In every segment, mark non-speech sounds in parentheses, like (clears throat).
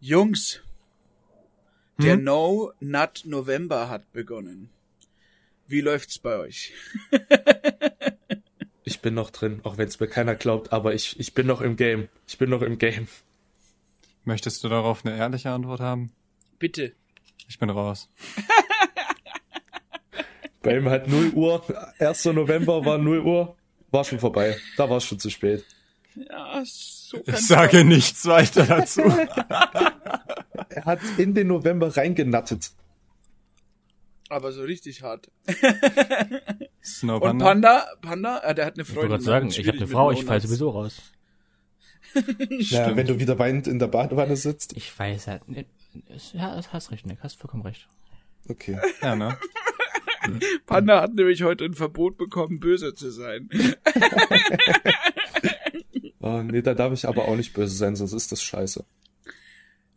Jungs, der No Nut November hat begonnen. Wie läuft's bei euch? (laughs) Ich bin noch drin, auch wenn es mir keiner glaubt, aber ich, ich bin noch im Game. Ich bin noch im Game. Möchtest du darauf eine ehrliche Antwort haben? Bitte. Ich bin raus. (laughs) Bei ihm halt 0 Uhr, 1. November war 0 Uhr, war schon vorbei. Da war es schon zu spät. Ja, so Ich sage nichts weiter dazu. (laughs) Er hat in den November reingenattet. aber so richtig hart. Snow Und Panda. Panda, äh, der hat eine Ich wollte Freundin. gerade sagen, ist ich habe eine Frau, ich falle sowieso raus. (laughs) Ja, wenn du wieder weinend in der Badewanne sitzt. Ich weiß halt nicht. Ja, hast recht, Nick, hast vollkommen recht. Okay. Ja, ne? Panda hat nämlich heute ein Verbot bekommen, böse zu sein. (laughs) Oh, nee, da darf ich aber auch nicht böse sein, sonst ist das scheiße.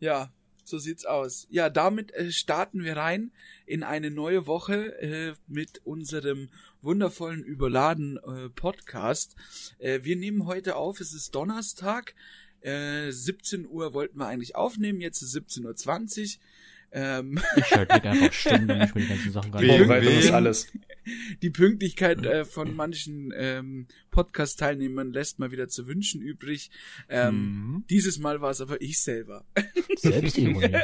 Ja, so sieht's aus. Ja, damit äh, starten wir rein in eine neue Woche äh, mit unserem wundervollen überladen äh, Podcast. Äh, wir nehmen heute auf, es ist Donnerstag. Äh, 17 Uhr wollten wir eigentlich aufnehmen, jetzt ist 17.20 Uhr. Ähm, Ich schalte Nick einfach (laughs) Stunden, damit ich mir die ganzen Sachen nicht Vorbereitung ist alles. Die Pünktlichkeit äh, von manchen ähm, Podcast-Teilnehmern lässt mal wieder zu wünschen übrig. Ähm, Mhm. Dieses Mal war es aber ich selber. Selbstironie. (laughs)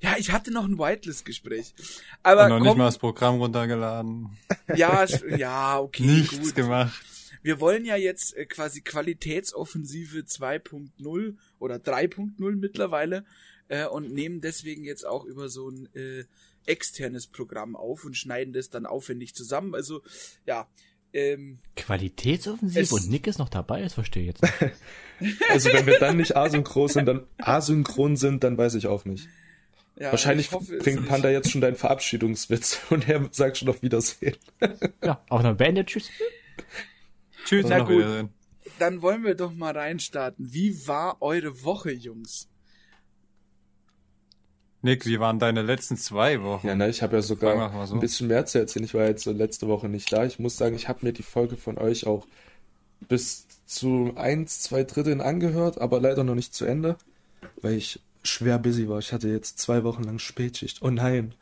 Ja, ich hatte noch ein Whitelist-Gespräch. Aber Und noch nicht komm, mal das Programm runtergeladen. ja, ja, okay, Nichts gut. gemacht. Wir wollen ja jetzt äh, quasi Qualitätsoffensive 2.0 oder 3.0 mittlerweile äh, und nehmen deswegen jetzt auch über so ein äh, externes Programm auf und schneiden das dann aufwendig zusammen. Also ja, ähm, Qualitätsoffensiv und Nick ist noch dabei, das verstehe ich jetzt nicht. (laughs) Also wenn wir dann nicht asynchron sind, dann asynchron sind, dann weiß ich auch nicht. ja Wahrscheinlich ich hoffe, bringt nicht. Panda jetzt schon deinen Verabschiedungswitz (laughs) und er sagt schon auf Wiedersehen. Ja, auch noch beendet, tschüss. Tschüss, Na gut. Wiedersehen. Dann wollen wir doch mal reinstarten. Wie war eure Woche, Jungs? Nick, wie waren deine letzten zwei Wochen? Ja, ne, ich habe ja sogar so. ein bisschen mehr zu erzählen. Ich war jetzt so letzte Woche nicht da. Ich muss sagen, ich habe mir die Folge von euch auch bis zu eins, zwei Dritteln angehört, aber leider noch nicht zu Ende, weil ich schwer busy war. Ich hatte jetzt zwei Wochen lang Spätschicht. Oh nein.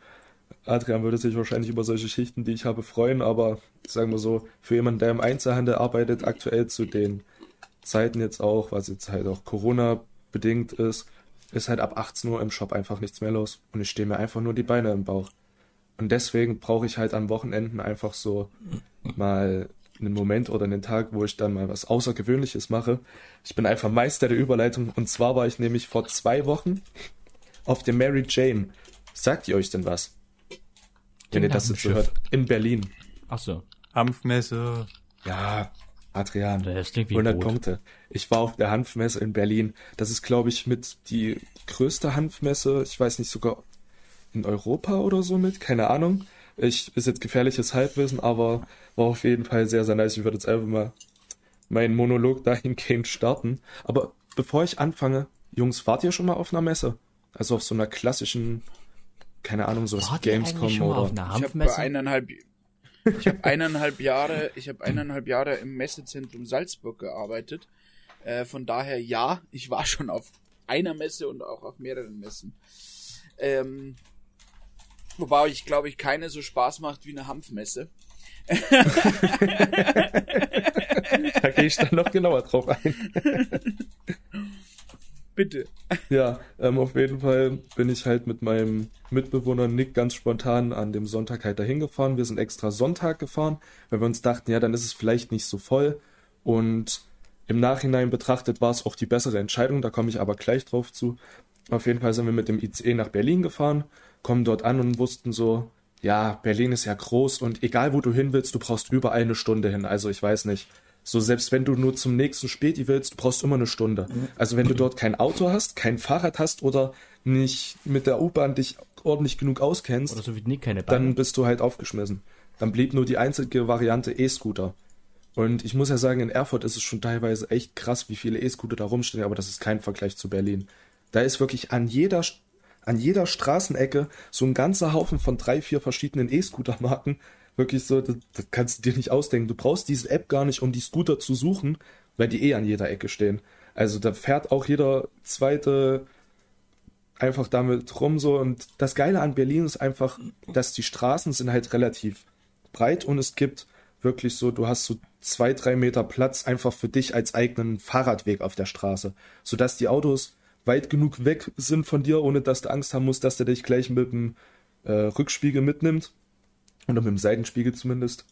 Adrian würde sich wahrscheinlich über solche Schichten, die ich habe, freuen, aber sagen wir so, für jemanden, der im Einzelhandel arbeitet, aktuell zu den Zeiten jetzt auch, was jetzt halt auch Corona bedingt ist, ist halt ab 18 Uhr im Shop einfach nichts mehr los. Und ich stehe mir einfach nur die Beine im Bauch. Und deswegen brauche ich halt an Wochenenden einfach so mal einen Moment oder einen Tag, wo ich dann mal was Außergewöhnliches mache. Ich bin einfach Meister der Überleitung. Und zwar war ich nämlich vor zwei Wochen auf der Mary Jane. Sagt ihr euch denn was? Wenn ihr das jetzt so hört. In Berlin. Ach so. Hanfmesse. Ja, Adrian. Das klingt wie 100 Brot. Punkte. Ich war auf der Hanfmesse in Berlin. Das ist, glaube ich, mit die größte Hanfmesse, ich weiß nicht, sogar in Europa oder so mit, keine Ahnung. Ich, ist jetzt gefährliches Halbwissen, aber war auf jeden Fall sehr, sehr nice. Ich würde jetzt einfach mal meinen Monolog dahingehend starten. Aber bevor ich anfange, Jungs, wart ihr schon mal auf einer Messe? Also auf so einer klassischen, keine Ahnung, so was Wart Gamescom schon mal oder. auf einer Ich habe Hanfmesse? eineinhalb, ich habe eineinhalb Jahre, ich habe eineinhalb Jahre im Messezentrum Salzburg gearbeitet. Äh, von daher ja, ich war schon auf einer Messe und auch auf mehreren Messen. Ähm, wobei ich glaube ich keine so Spaß macht wie eine Hanfmesse. (laughs) Da gehe ich dann noch genauer drauf ein. (laughs) Bitte. Ja, ähm, auf jeden Fall bin ich halt mit meinem Mitbewohner Nick ganz spontan an dem Sonntag halt dahin gefahren. Wir sind extra Sonntag gefahren, weil wir uns dachten, ja, dann ist es vielleicht nicht so voll. Und im Nachhinein betrachtet war es auch die bessere Entscheidung, da komme ich aber gleich drauf zu. Auf jeden Fall sind wir mit dem ICE nach Berlin gefahren, kommen dort an und wussten so, ja, Berlin ist ja groß und egal wo du hin willst, du brauchst überall eine Stunde hin. Also ich weiß nicht. So, selbst wenn du nur zum nächsten Späti willst, du brauchst immer eine Stunde. Also wenn du dort kein Auto hast, kein Fahrrad hast oder nicht mit der U-Bahn dich ordentlich genug auskennst, so dann bist du halt aufgeschmissen. Dann blieb nur die einzige Variante E-Scooter. Und ich muss ja sagen, in Erfurt ist es schon teilweise echt krass, wie viele E-Scooter da rumstehen, aber das ist kein Vergleich zu Berlin. Da ist wirklich an jeder, an jeder Straßenecke so ein ganzer Haufen von drei, vier verschiedenen E-Scooter-Marken. Wirklich so, das, das kannst du dir nicht ausdenken. Du brauchst diese App gar nicht, um die Scooter zu suchen, weil die eh an jeder Ecke stehen. Also da fährt auch jeder zweite einfach damit rum so. Und das Geile an Berlin ist einfach, dass die Straßen sind halt relativ breit und es gibt wirklich so, du hast so zwei, drei Meter Platz einfach für dich als eigenen Fahrradweg auf der Straße, sodass die Autos weit genug weg sind von dir, ohne dass du Angst haben musst, dass der dich gleich mit dem äh, Rückspiegel mitnimmt. Oder mit dem Seitenspiegel zumindest.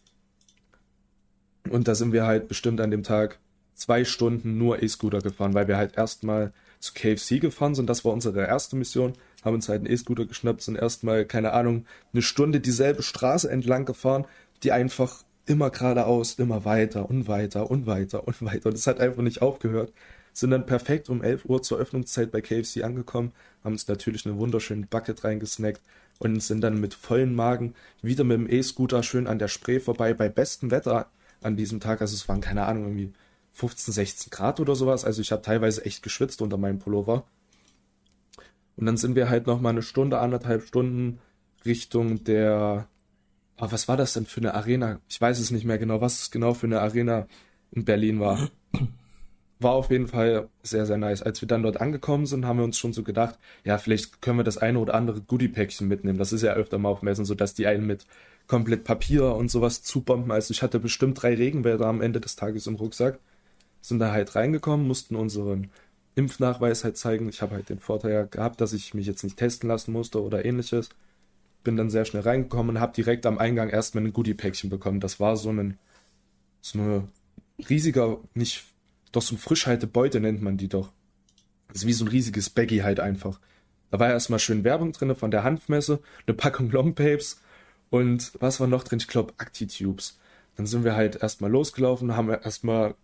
Und da sind wir halt bestimmt an dem Tag zwei Stunden nur E-Scooter gefahren, weil wir halt erstmal zu KFC gefahren sind. Das war unsere erste Mission. Haben uns halt einen E-Scooter geschnappt, sind erstmal, keine Ahnung, eine Stunde dieselbe Straße entlang gefahren, die einfach immer geradeaus, immer weiter und weiter und weiter und weiter. Und es hat einfach nicht aufgehört. Sind dann perfekt um 11 Uhr zur Öffnungszeit bei KFC angekommen, haben uns natürlich eine wunderschöne Bucket reingesnackt und sind dann mit vollen Magen wieder mit dem E-Scooter schön an der Spree vorbei, bei bestem Wetter an diesem Tag. Also es waren keine Ahnung, irgendwie 15, 16 Grad oder sowas. Also ich habe teilweise echt geschwitzt unter meinem Pullover. Und dann sind wir halt noch mal eine Stunde, anderthalb Stunden Richtung der. Aber was war das denn für eine Arena? Ich weiß es nicht mehr genau, was es genau für eine Arena in Berlin war. (laughs) War auf jeden Fall sehr, sehr nice. Als wir dann dort angekommen sind, haben wir uns schon so gedacht, ja, vielleicht können wir das eine oder andere Goodie-Päckchen mitnehmen. Das ist ja öfter mal auf Messen so, dass die einen mit komplett Papier und sowas zubomben. Also ich hatte bestimmt drei Regenwälder am Ende des Tages im Rucksack sind da halt reingekommen, mussten unseren Impfnachweis halt zeigen. Ich habe halt den Vorteil gehabt, dass ich mich jetzt nicht testen lassen musste oder ähnliches. Bin dann sehr schnell reingekommen und habe direkt am Eingang erstmal ein Goodie-Päckchen bekommen. Das war so ein so eine riesiger, nicht, doch so ein Frischhaltebeute nennt man die doch. Das ist wie so ein riesiges Baggy halt einfach. Da war erstmal schön Werbung drin von der Hanfmesse, eine Packung Longpapes und was war noch drin? Ich glaube Actitubes. Dann sind wir halt erstmal losgelaufen, haben erstmal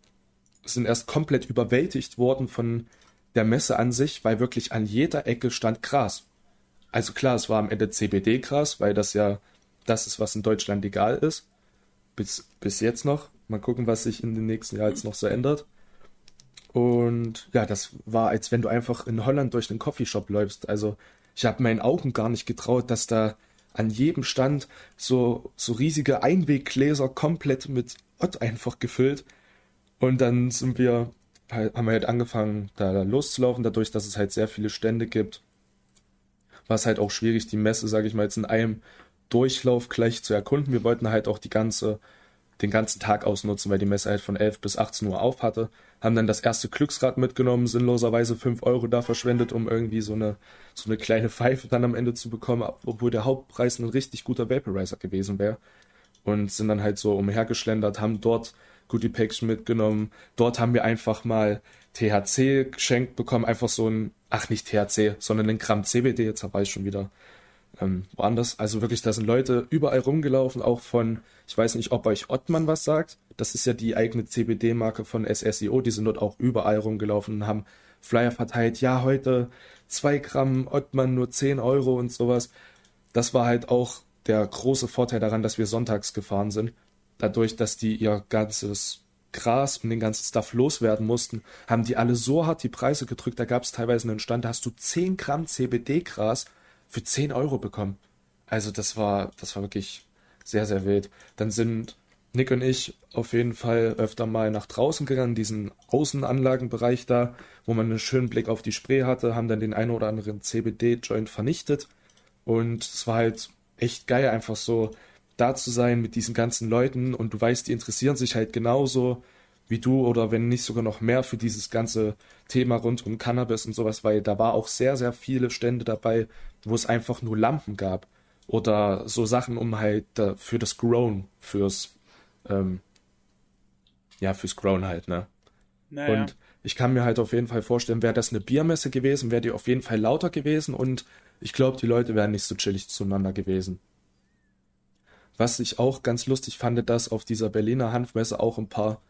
sind erst komplett überwältigt worden von der Messe an sich, weil wirklich an jeder Ecke stand Gras. Also klar, es war am Ende CBD-Gras, weil das ja das ist, was in Deutschland legal ist. Bis, bis jetzt noch. Mal gucken, was sich in den nächsten Jahren jetzt noch so ändert. Und ja, das war, als wenn du einfach in Holland durch den Coffeeshop läufst. Also ich habe meinen Augen gar nicht getraut, dass da an jedem Stand so, so riesige Einweggläser komplett mit Ott einfach gefüllt und dann sind wir, haben wir halt angefangen, da loszulaufen, dadurch, dass es halt sehr viele Stände gibt. War es halt auch schwierig, die Messe, sage ich mal, jetzt in einem Durchlauf gleich zu erkunden. Wir wollten halt auch die ganze, den ganzen Tag ausnutzen, weil die Messe halt von 11 bis 18 Uhr auf hatte. Haben dann das erste Glücksrad mitgenommen, sinnloserweise 5 Euro da verschwendet, um irgendwie so eine, so eine kleine Pfeife dann am Ende zu bekommen, obwohl der Hauptpreis ein richtig guter Vaporizer gewesen wäre. Und sind dann halt so umhergeschlendert, haben dort Goodie Päckchen mitgenommen. Dort haben wir einfach mal THC geschenkt bekommen, einfach so ein, ach nicht THC, sondern ein Gramm CBD, jetzt war ich schon wieder ähm, woanders. Also wirklich, da sind Leute überall rumgelaufen, auch von, ich weiß nicht, ob euch Ottmann was sagt. Das ist ja die eigene CBD-Marke von SSIO, die sind dort auch überall rumgelaufen und haben Flyer verteilt. Ja, heute zwei Gramm Ottmann nur 10 Euro und sowas. Das war halt auch der große Vorteil daran, dass wir sonntags gefahren sind dadurch, dass die ihr ganzes Gras und den ganzen Stuff loswerden mussten, haben die alle so hart die Preise gedrückt. Da gab es teilweise einen Stand, da hast du 10 Gramm CBD-Gras für 10 Euro bekommen. Also das war, das war wirklich sehr, sehr wild. Dann sind Nick und ich auf jeden Fall öfter mal nach draußen gegangen, diesen Außenanlagenbereich da, wo man einen schönen Blick auf die Spree hatte, haben dann den einen oder anderen CBD-Joint vernichtet. Und es war halt echt geil, einfach so da zu sein mit diesen ganzen Leuten und du weißt, die interessieren sich halt genauso wie du oder wenn nicht sogar noch mehr für dieses ganze Thema rund um Cannabis und sowas, weil da war auch sehr, sehr viele Stände dabei, wo es einfach nur Lampen gab oder so Sachen um halt äh, für das Grown, fürs ähm, ja, fürs Grown halt, ne? Naja. Und ich kann mir halt auf jeden Fall vorstellen, wäre das eine Biermesse gewesen, wäre die auf jeden Fall lauter gewesen und ich glaube, die Leute wären nicht so chillig zueinander gewesen. Was ich auch ganz lustig fand, dass auf dieser Berliner Hanfmesse auch ein paar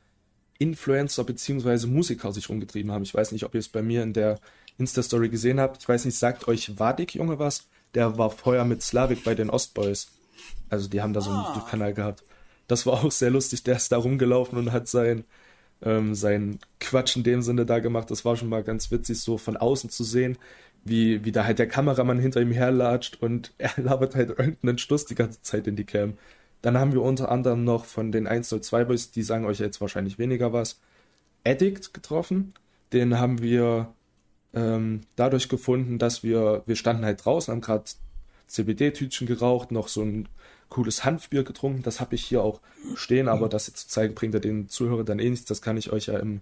Influencer bzw. Musiker sich rumgetrieben haben. Ich weiß nicht, ob ihr es bei mir in der Insta-Story gesehen habt. Ich weiß nicht, sagt euch Vadik Junge was? Der war vorher mit Slavik bei den Ostboys. Also die haben da so einen ah. YouTube-Kanal gehabt. Das war auch sehr lustig. Der ist da rumgelaufen und hat sein, ähm, sein Quatsch in dem Sinne da gemacht. Das war schon mal ganz witzig, so von außen zu sehen, wie, wie da halt der Kameramann hinter ihm herlatscht und (laughs) er labert halt irgendeinen Stuss die ganze Zeit in die Cam. Dann haben wir unter anderem noch von den 102 Boys, die sagen euch jetzt wahrscheinlich weniger was, Addict getroffen. den haben wir ähm, dadurch gefunden, dass wir, wir standen halt draußen, haben gerade CBD-Tütchen geraucht, noch so ein cooles Hanfbier getrunken. Das habe ich hier auch stehen, aber das jetzt zu zeigen, bringt ja den Zuhörern dann eh nichts. Das kann ich euch ja im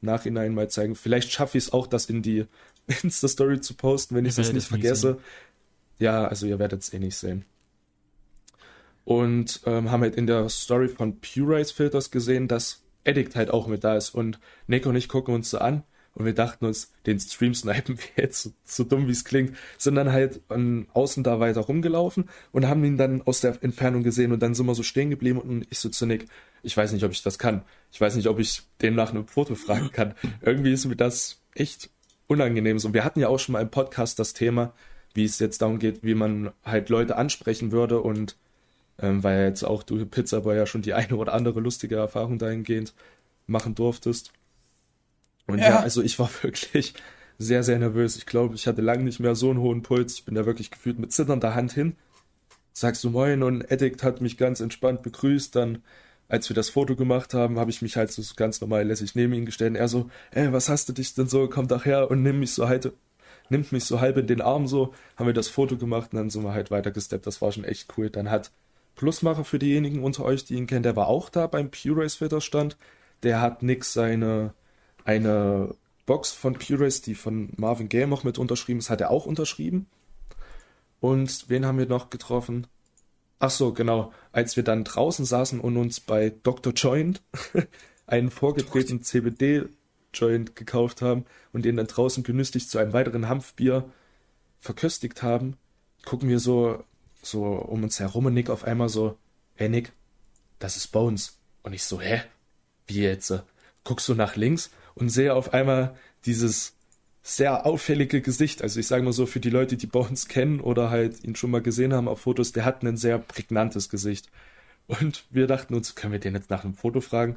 Nachhinein mal zeigen. Vielleicht schaffe ich es auch, das in die (laughs) Insta-Story zu posten, wenn ich es nicht vergesse. Ja, also ihr werdet es eh nicht sehen. Und ähm, haben halt in der Story von Pure Race Filters gesehen, dass Addict halt auch mit da ist. Und Nick und ich gucken uns so an und wir dachten uns, den Stream snipen (laughs) wir jetzt, so, so dumm wie es klingt, sind dann halt an außen da weiter rumgelaufen und haben ihn dann aus der Entfernung gesehen und dann sind wir so stehen geblieben und ich so zu Nick, ich weiß nicht, ob ich das kann. Ich weiß nicht, ob ich den nach einem Foto fragen kann. Irgendwie ist mir das echt unangenehm. Und wir hatten ja auch schon mal im Podcast das Thema, wie es jetzt darum geht, wie man halt Leute ansprechen würde und ähm, weil jetzt auch du Pizzaboy ja schon die eine oder andere lustige Erfahrung dahingehend machen durftest. Und ja. ja, also ich war (laughs) wirklich sehr, sehr nervös. Ich glaube, ich hatte lange nicht mehr so einen hohen Puls. Ich bin da wirklich gefühlt mit zitternder Hand hin. Sagst du Moin und Addict hat mich ganz entspannt begrüßt. Dann, als wir das Foto gemacht haben, habe ich mich halt so ganz normal lässig neben ihn gestellt. Und er so, ey, was hast du dich denn so? Komm doch her und nimm mich so halt, nimmt mich so halb in den Arm so. Haben wir das Foto gemacht und dann sind wir halt weitergesteppt. Das war schon echt cool. Dann hat Plusmacher für diejenigen unter euch, die ihn kennen, der war auch da beim Pure Race Filter stand. Der hat nix seine eine Box von Purist, die von Marvin Gaye noch mit unterschrieben ist, hat er auch unterschrieben. Und wen haben wir noch getroffen? Ach so, genau. Als wir dann draußen saßen und uns bei Dr. Joint (laughs) einen vorgetretenen CBD-Joint gekauft haben und den dann draußen genüsslich zu einem weiteren Hanfbier verköstigt haben, gucken wir so, so um uns herum und Nick auf einmal so, hey Nick, das ist Bones. Und ich so, hä? Wie jetzt? Guckst du nach links und sehe auf einmal dieses sehr auffällige Gesicht. Also ich sage mal so, für die Leute, die Bones kennen oder halt ihn schon mal gesehen haben auf Fotos, der hat ein sehr prägnantes Gesicht. Und wir dachten uns, können wir den jetzt nach einem Foto fragen?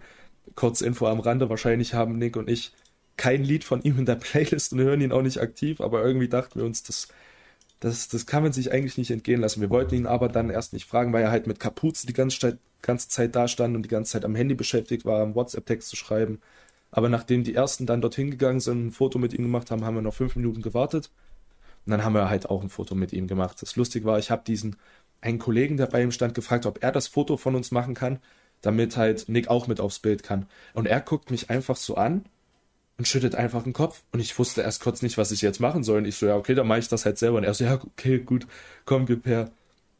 Kurz Info am Rande, wahrscheinlich haben Nick und ich kein Lied von ihm in der (laughs) Playlist und hören ihn auch nicht aktiv, aber irgendwie dachten wir uns, das, das, das kann man sich eigentlich nicht entgehen lassen. Wir wollten ihn aber dann erst nicht fragen, weil er halt mit Kapuze die ganze Zeit, ganze Zeit da stand und die ganze Zeit am Handy beschäftigt war, am WhatsApp-Text zu schreiben. Aber nachdem die ersten dann dorthin gegangen sind, ein Foto mit ihm gemacht haben, haben wir noch fünf Minuten gewartet. Und dann haben wir halt auch ein Foto mit ihm gemacht. Das lustig war, ich habe diesen einen Kollegen, der bei ihm stand, gefragt, ob er das Foto von uns machen kann, damit halt Nick auch mit aufs Bild kann. Und er guckt mich einfach so an und schüttet einfach den Kopf. Und ich wusste erst kurz nicht, was ich jetzt machen soll. Und ich so, ja, okay, dann mache ich das halt selber. Und er so, ja, okay, gut, komm, gib her.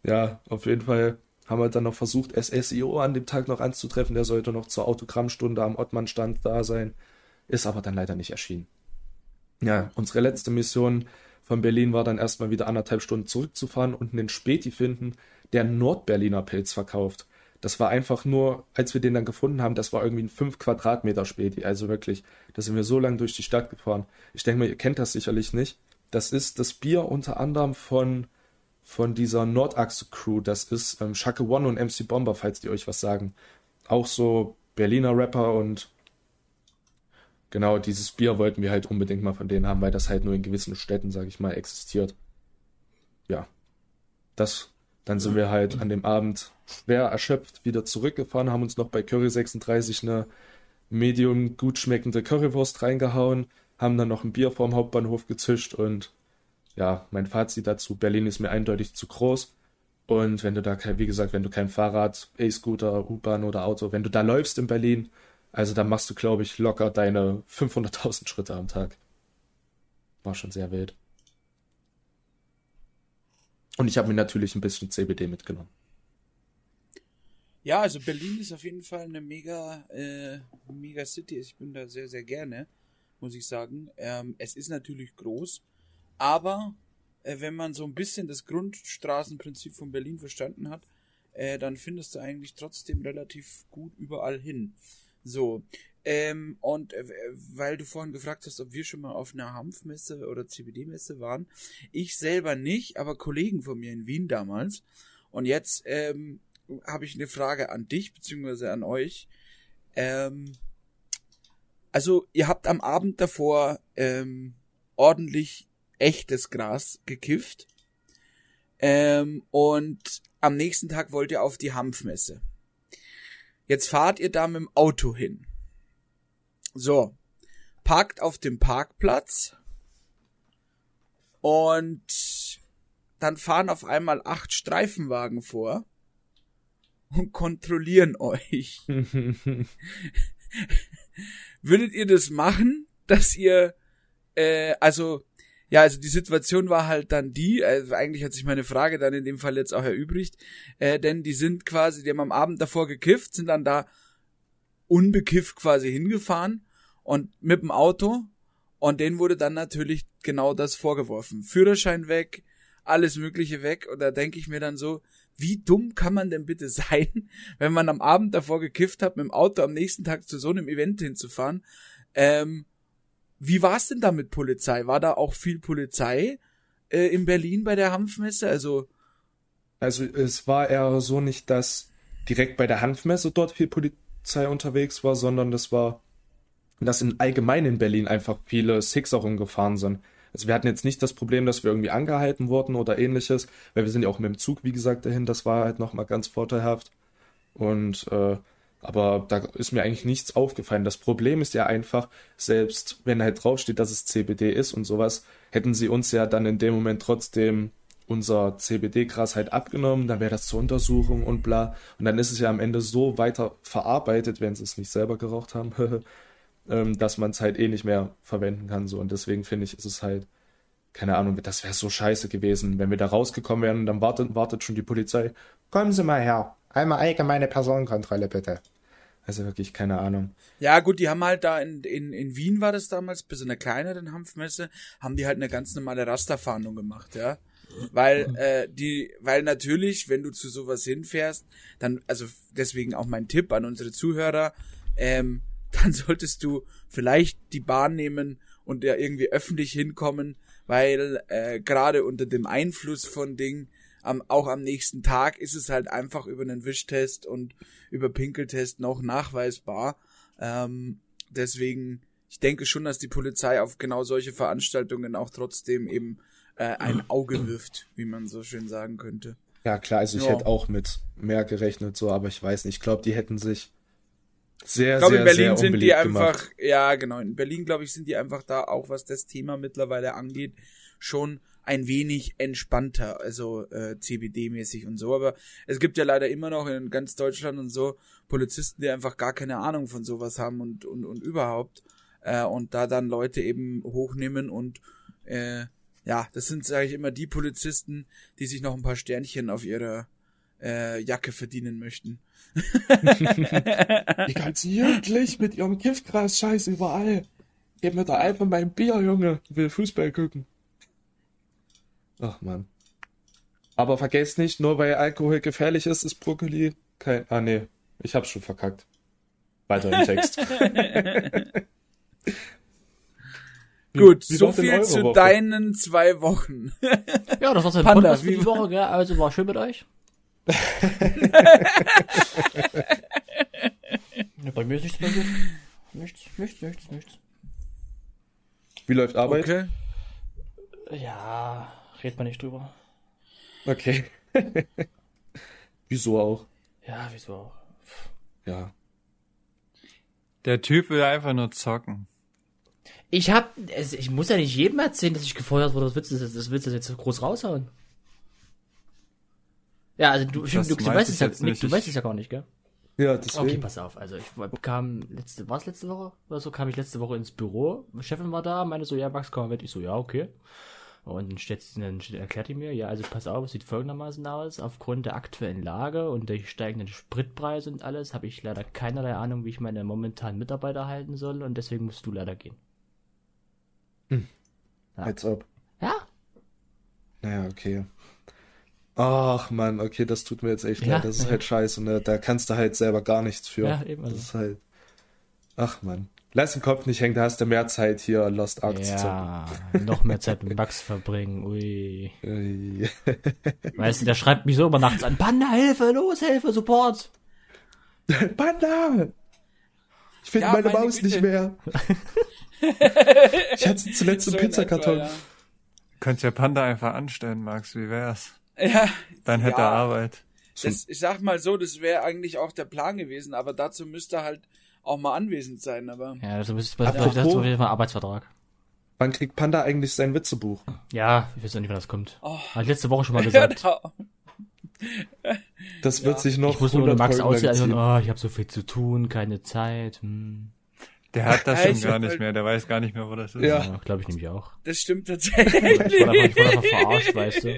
Ja, auf jeden Fall haben wir dann noch versucht, SSIO an dem Tag noch anzutreffen. Der sollte noch zur Autogrammstunde am Ottmannstand da sein. Ist aber dann leider nicht erschienen. Ja, unsere letzte Mission von Berlin war dann erstmal wieder anderthalb Stunden zurückzufahren und einen Späti finden, der Nordberliner Pilz verkauft. Das war einfach nur, als wir den dann gefunden haben, das war irgendwie ein 5 Quadratmeter Späti. Also wirklich, da sind wir so lang durch die Stadt gefahren. Ich denke mal, ihr kennt das sicherlich nicht. Das ist das Bier unter anderem von von dieser Nordachse-Crew. Das ist ähm, Shaka One und MC Bomber, falls die euch was sagen. Auch so Berliner Rapper und genau dieses Bier wollten wir halt unbedingt mal von denen haben, weil das halt nur in gewissen Städten, sag ich mal, existiert. Ja. Das, dann sind wir halt an dem Abend schwer erschöpft wieder zurückgefahren, haben uns noch bei Curry 36 eine medium gut schmeckende Currywurst reingehauen, haben dann noch ein Bier vorm Hauptbahnhof gezischt und ja, mein Fazit dazu, Berlin ist mir eindeutig zu groß. Und wenn du da, wie gesagt, wenn du kein Fahrrad, E-Scooter, U-Bahn oder Auto, wenn du da läufst in Berlin, also dann machst du, glaube ich, locker deine 500.000 Schritte am Tag. War schon sehr wild. Und ich habe mir natürlich ein bisschen CBD mitgenommen. Ja, also Berlin ist auf jeden Fall eine mega, äh, mega City. Ich bin da sehr, sehr gerne, muss ich sagen. Ähm, es ist natürlich groß aber äh, wenn man so ein bisschen das Grundstraßenprinzip von Berlin verstanden hat, äh, dann findest du eigentlich trotzdem relativ gut überall hin. So. Ähm, und äh, weil du vorhin gefragt hast, ob wir schon mal auf einer Hanfmesse oder CBD-Messe waren, ich selber nicht, aber Kollegen von mir in Wien damals. Und jetzt ähm, habe ich eine Frage an dich beziehungsweise an euch. Ähm, also ihr habt am Abend davor ähm, ordentlich echtes Gras gekifft. Ähm, und am nächsten Tag wollt ihr auf die Hanfmesse. Jetzt fahrt ihr da mit dem Auto hin. So. parkt auf dem Parkplatz und dann fahren auf einmal acht Streifenwagen vor und kontrollieren euch. (laughs) Würdet ihr das machen, dass ihr, äh, also, ja, also die Situation war halt dann die, also eigentlich hat sich meine Frage dann in dem Fall jetzt auch erübrigt, äh, denn die sind quasi, die haben am Abend davor gekifft, sind dann da unbekifft quasi hingefahren und mit dem Auto und denen wurde dann natürlich genau das vorgeworfen. Führerschein weg, alles Mögliche weg und da denke ich mir dann so, wie dumm kann man denn bitte (laughs) sein, wenn man am Abend davor gekifft hat, mit dem Auto am nächsten Tag zu so einem Event hinzufahren? Ähm, wie war es denn da mit Polizei? War da auch viel Polizei äh, in Berlin bei der Hanfmesse? Also Also es war eher so nicht, dass direkt bei der Hanfmesse dort viel Polizei unterwegs war, sondern das war, dass in allgemein in Berlin einfach viele Sixer rumgefahren sind. Also wir hatten jetzt nicht das Problem, dass wir irgendwie angehalten wurden oder ähnliches, weil wir sind ja auch mit dem Zug, wie gesagt, dahin. Das war halt nochmal ganz vorteilhaft. Und äh, aber da ist mir eigentlich nichts aufgefallen. Das Problem ist ja einfach, selbst wenn halt draufsteht, dass es CBD ist und sowas, hätten sie uns ja dann in dem Moment trotzdem unser CBD-Gras halt abgenommen, dann wäre das zur Untersuchung und bla. Und dann ist es ja am Ende so weiter verarbeitet, wenn sie es nicht selber geraucht haben, (laughs) ähm, dass man es halt eh nicht mehr verwenden kann. So. Und deswegen finde ich, ist es halt, keine Ahnung, das wäre so scheiße gewesen, wenn wir da rausgekommen wären und dann wartet, wartet schon die Polizei. Kommen Sie mal her. Einmal allgemeine Personenkontrolle, bitte. Also wirklich keine Ahnung. Ja, gut, die haben halt da in, in, in Wien war das damals, bis in einer kleineren Hanfmesse, haben die halt eine ganz normale Rasterfahndung gemacht, ja. Weil, äh, die, weil natürlich, wenn du zu sowas hinfährst, dann, also deswegen auch mein Tipp an unsere Zuhörer, ähm, (laughs) dann solltest du vielleicht die Bahn nehmen und ja irgendwie öffentlich hinkommen, weil äh, gerade unter dem Einfluss von Dingen, am, auch am nächsten Tag ist es halt einfach über einen Wischtest und über Pinkeltest noch nachweisbar. Ähm, deswegen, ich denke schon, dass die Polizei auf genau solche Veranstaltungen auch trotzdem eben äh, ein (clears throat) Auge wirft, wie man so schön sagen könnte. Ja, klar, also ich Ja. hätte auch mit mehr gerechnet, so, aber ich weiß nicht. Ich glaube, die hätten sich sehr, Ich glaube, sehr, in Berlin sehr sind die einfach, gemacht. ja genau, in Berlin, glaube ich, sind die einfach da, auch was das Thema mittlerweile angeht, schon ein wenig entspannter, also äh, CBD-mäßig und so. Aber es gibt ja leider immer noch in ganz Deutschland und so Polizisten, die einfach gar keine Ahnung von sowas haben und, und, und überhaupt. Äh, und da dann Leute eben hochnehmen und äh, ja, das sind, sage ich immer, die Polizisten, die sich noch ein paar Sternchen auf ihrer äh, Jacke verdienen möchten. (laughs) Die ganz jugendlich mit ihrem Giftgras scheiß überall. Gib mir da einfach mein Bier, Junge. Will Fußball gucken. Ach man. Aber vergesst nicht, nur weil Alkohol gefährlich ist, ist Brokkoli kein. Ah nee, ich hab's schon verkackt. Weiter im Text. (laughs) Gut, wie so viel zu Woche? deinen zwei Wochen. (laughs) Ja, das war's mit Panda, Podcast für wie die Woche, gell? Also war schön mit euch. ja, (laughs) bei mir ist nichts passiert. Nichts, nichts, nichts, nichts. Wie läuft Arbeit? Okay. Ja, red mal nicht drüber. Okay. (laughs) Wieso auch? Ja, wieso auch? Ja. Der Typ will einfach nur zocken. Ich hab, also ich muss ja nicht jedem erzählen, dass ich gefeuert wurde. Das willst du, das willst du jetzt groß raushauen. Ja, also du, stimmt, du, du weißt ich es ja, Nick, nicht. du Ich- weißt es ja gar nicht, gell? Ja, deswegen. Okay, pass auf. Also ich kam letzte, war es letzte Woche oder so, kam ich letzte Woche ins Büro. Meine Chefin war da, meinte so, ja, Max, komm mal mit. Ich so, ja, okay. Und dann, erklärt die mir, ja, also pass auf, es sieht folgendermaßen aus. Aufgrund der aktuellen Lage und der steigenden Spritpreise und alles, habe ich leider keinerlei Ahnung, wie ich meine momentanen Mitarbeiter halten soll und deswegen musst du leider gehen. Als ob. Ja, Naja, okay. Ach man, okay, das tut mir jetzt echt Ja, leid. Das ist ja. halt scheiße. Ne? Da kannst du halt selber gar nichts für. Ja, eben, also. Das ist halt. Ach man. Lass den Kopf nicht hängen, da hast du mehr Zeit hier Lost Ark zu zocken. ja, noch mehr Zeit (laughs) mit Max verbringen, ui. Äh, Weißt du, der schreibt mich so immer nachts an, Panda, Hilfe, los, Hilfe, Support. (laughs) Panda! Ich finde Ja, meine, meine Maus Güte. nicht mehr. (laughs) ich hatte sie zuletzt So in Pizzakarton. etwa, Könntest ja Panda einfach anstellen, Max, wie wär's? Ja, ja Dann hätte Ja. er Arbeit. Das, ich sag mal so, das wäre eigentlich auch der Plan gewesen, aber dazu müsste halt auch mal anwesend sein, aber Ja, also das ist das ist mal Arbeitsvertrag. Wann kriegt Panda eigentlich sein Witzebuch? Ja, ich weiß auch nicht, wann das kommt. Oh. Hat ich letzte Woche schon mal (laughs) ja, gesagt. da, Das Ja. wird sich noch ich muss nur den 100 Max aussehen. ziehen. Oh, ich habe so viel zu tun, keine Zeit. Hm. Der hat das Ja, (laughs) schon gar nicht mehr. Der weiß gar nicht mehr, wo das ist. Ja. Ja, glaube ich nämlich auch. das stimmt Ich tatsächlich. wurde einfach, ich wurde einfach verarscht, weißt du.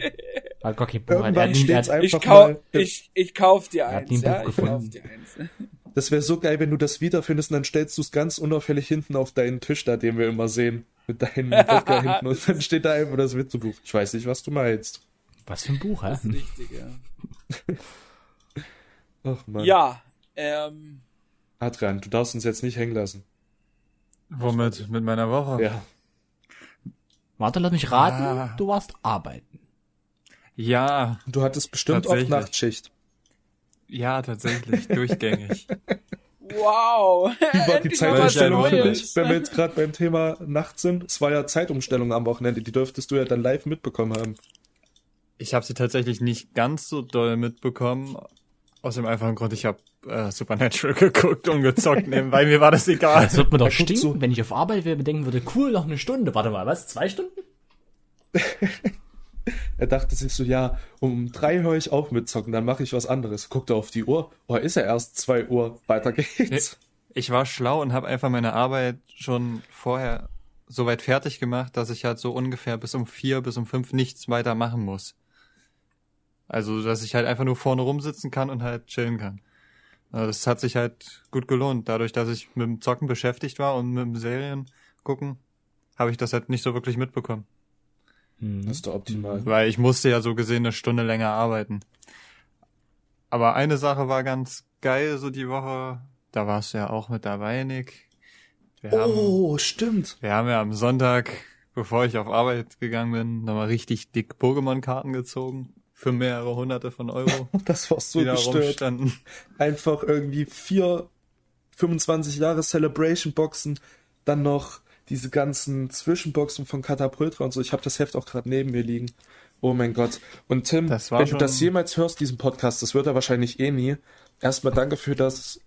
Hat gar kein Buch. Irgendwann hat nie, er steht's hat, Ich, einfach kau mal. ich, ich kauf dir Er hat eins, nie ein ja, Buch ich kauf gefunden. dir eins. Das wäre so geil, wenn du das wiederfindest und dann stellst du es ganz unauffällig hinten auf deinen Tisch da, den wir immer sehen. Mit deinem (laughs) Wodka hinten und dann steht da einfach das Witzebuch. Ich weiß nicht, was du meinst. was für ein Buch, hä? Das ist richtig, ja. (laughs) Ach man. Ja, ähm, Adrian, du darfst uns jetzt nicht hängen lassen. Womit? Mit meiner Woche? Ja. Warte, lass mich raten. Ah. Du warst arbeiten. Ja, Du hattest bestimmt oft Tatsächlich. Nachtschicht. Ja, tatsächlich. (laughs) Durchgängig. wow. Wie war die Zeitumstellung für dich, wenn wir jetzt gerade beim Thema Nacht sind? Es war ja Zeitumstellung am Wochenende, die dürftest du ja dann live mitbekommen haben. Ich habe sie tatsächlich nicht ganz so doll mitbekommen. Aus dem einfachen Grund, ich habe äh, Supernatural (laughs) geguckt und gezockt nebenbei. Mir war das egal. Das wird mir doch stinken, du- wenn ich auf Arbeit wäre, denken würde, cool, noch eine Stunde. Warte mal, was? Zwei Stunden? (laughs) (laughs) Er dachte sich so, ja, um drei höre ich auf mit Zocken, dann mache ich was anderes. Guckt er auf die Uhr, oh, ist er erst zwei Uhr, weiter geht's. Ich war schlau und habe einfach meine Arbeit schon vorher so weit fertig gemacht, dass ich halt so ungefähr bis um vier, bis um fünf nichts weiter machen muss. Also, dass ich halt einfach nur vorne rumsitzen kann und halt chillen kann. Also, Das hat sich halt gut gelohnt. Dadurch, dass ich mit dem Zocken beschäftigt war und mit dem Serien gucken, habe ich das halt nicht so wirklich mitbekommen. Hm. Das ist doch optimal. Weil ich musste ja so gesehen eine Stunde länger arbeiten. Aber eine Sache war ganz geil, so die Woche. Da warst du ja auch mit dabei, Nick. Wir haben, Oh, stimmt. wir haben ja am Sonntag, bevor ich auf Arbeit gegangen bin, nochmal richtig dick Pokémon-Karten gezogen. Für mehrere hunderte von Euro. (laughs) Das war so gestört. Einfach irgendwie vier 25 Jahre Celebration Boxen, dann noch diese ganzen Zwischenboxen von Katapultra und so. Ich habe das Heft auch gerade neben mir liegen. Oh mein Gott. Und Tim, Das war wenn du schon- das jemals hörst, diesen Podcast, das wird er wahrscheinlich eh nie. Erstmal danke für das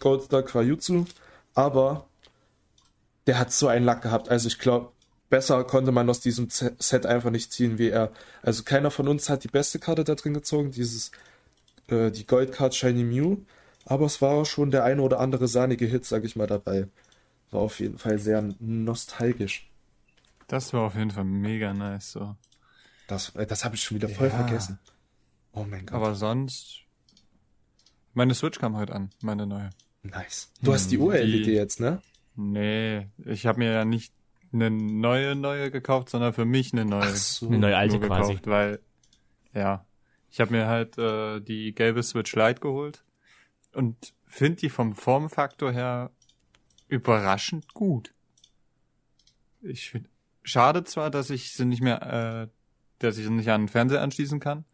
Goldstar Kwajutsu, aber der hat so einen Lack gehabt. Also ich glaube, besser konnte man aus diesem Set einfach nicht ziehen wie er. Also keiner von uns hat die beste Karte da drin gezogen, dieses äh, die Goldcard Shiny Mew, aber es war schon der eine oder andere sahnige Hit, sag ich mal, dabei. War auf jeden Fall sehr nostalgisch. Das war auf jeden Fall mega nice, so. Das, äh, das habe ich schon wieder voll Ja. vergessen. Oh mein Gott. Aber sonst, meine Switch kam heute an, meine neue. nice. Du hast die Hm, OLED die- jetzt, ne? Nee, ich habe mir ja nicht eine neue neue gekauft, sondern für mich eine neue. Ach so. Eine neue alte quasi. gekauft, weil ja, ich habe mir halt äh, die gelbe Switch Lite geholt und finde die vom Formfaktor her überraschend gut. Ich finde schade zwar, dass ich sie nicht mehr, äh, dass ich sie nicht an den Fernseher anschließen kann,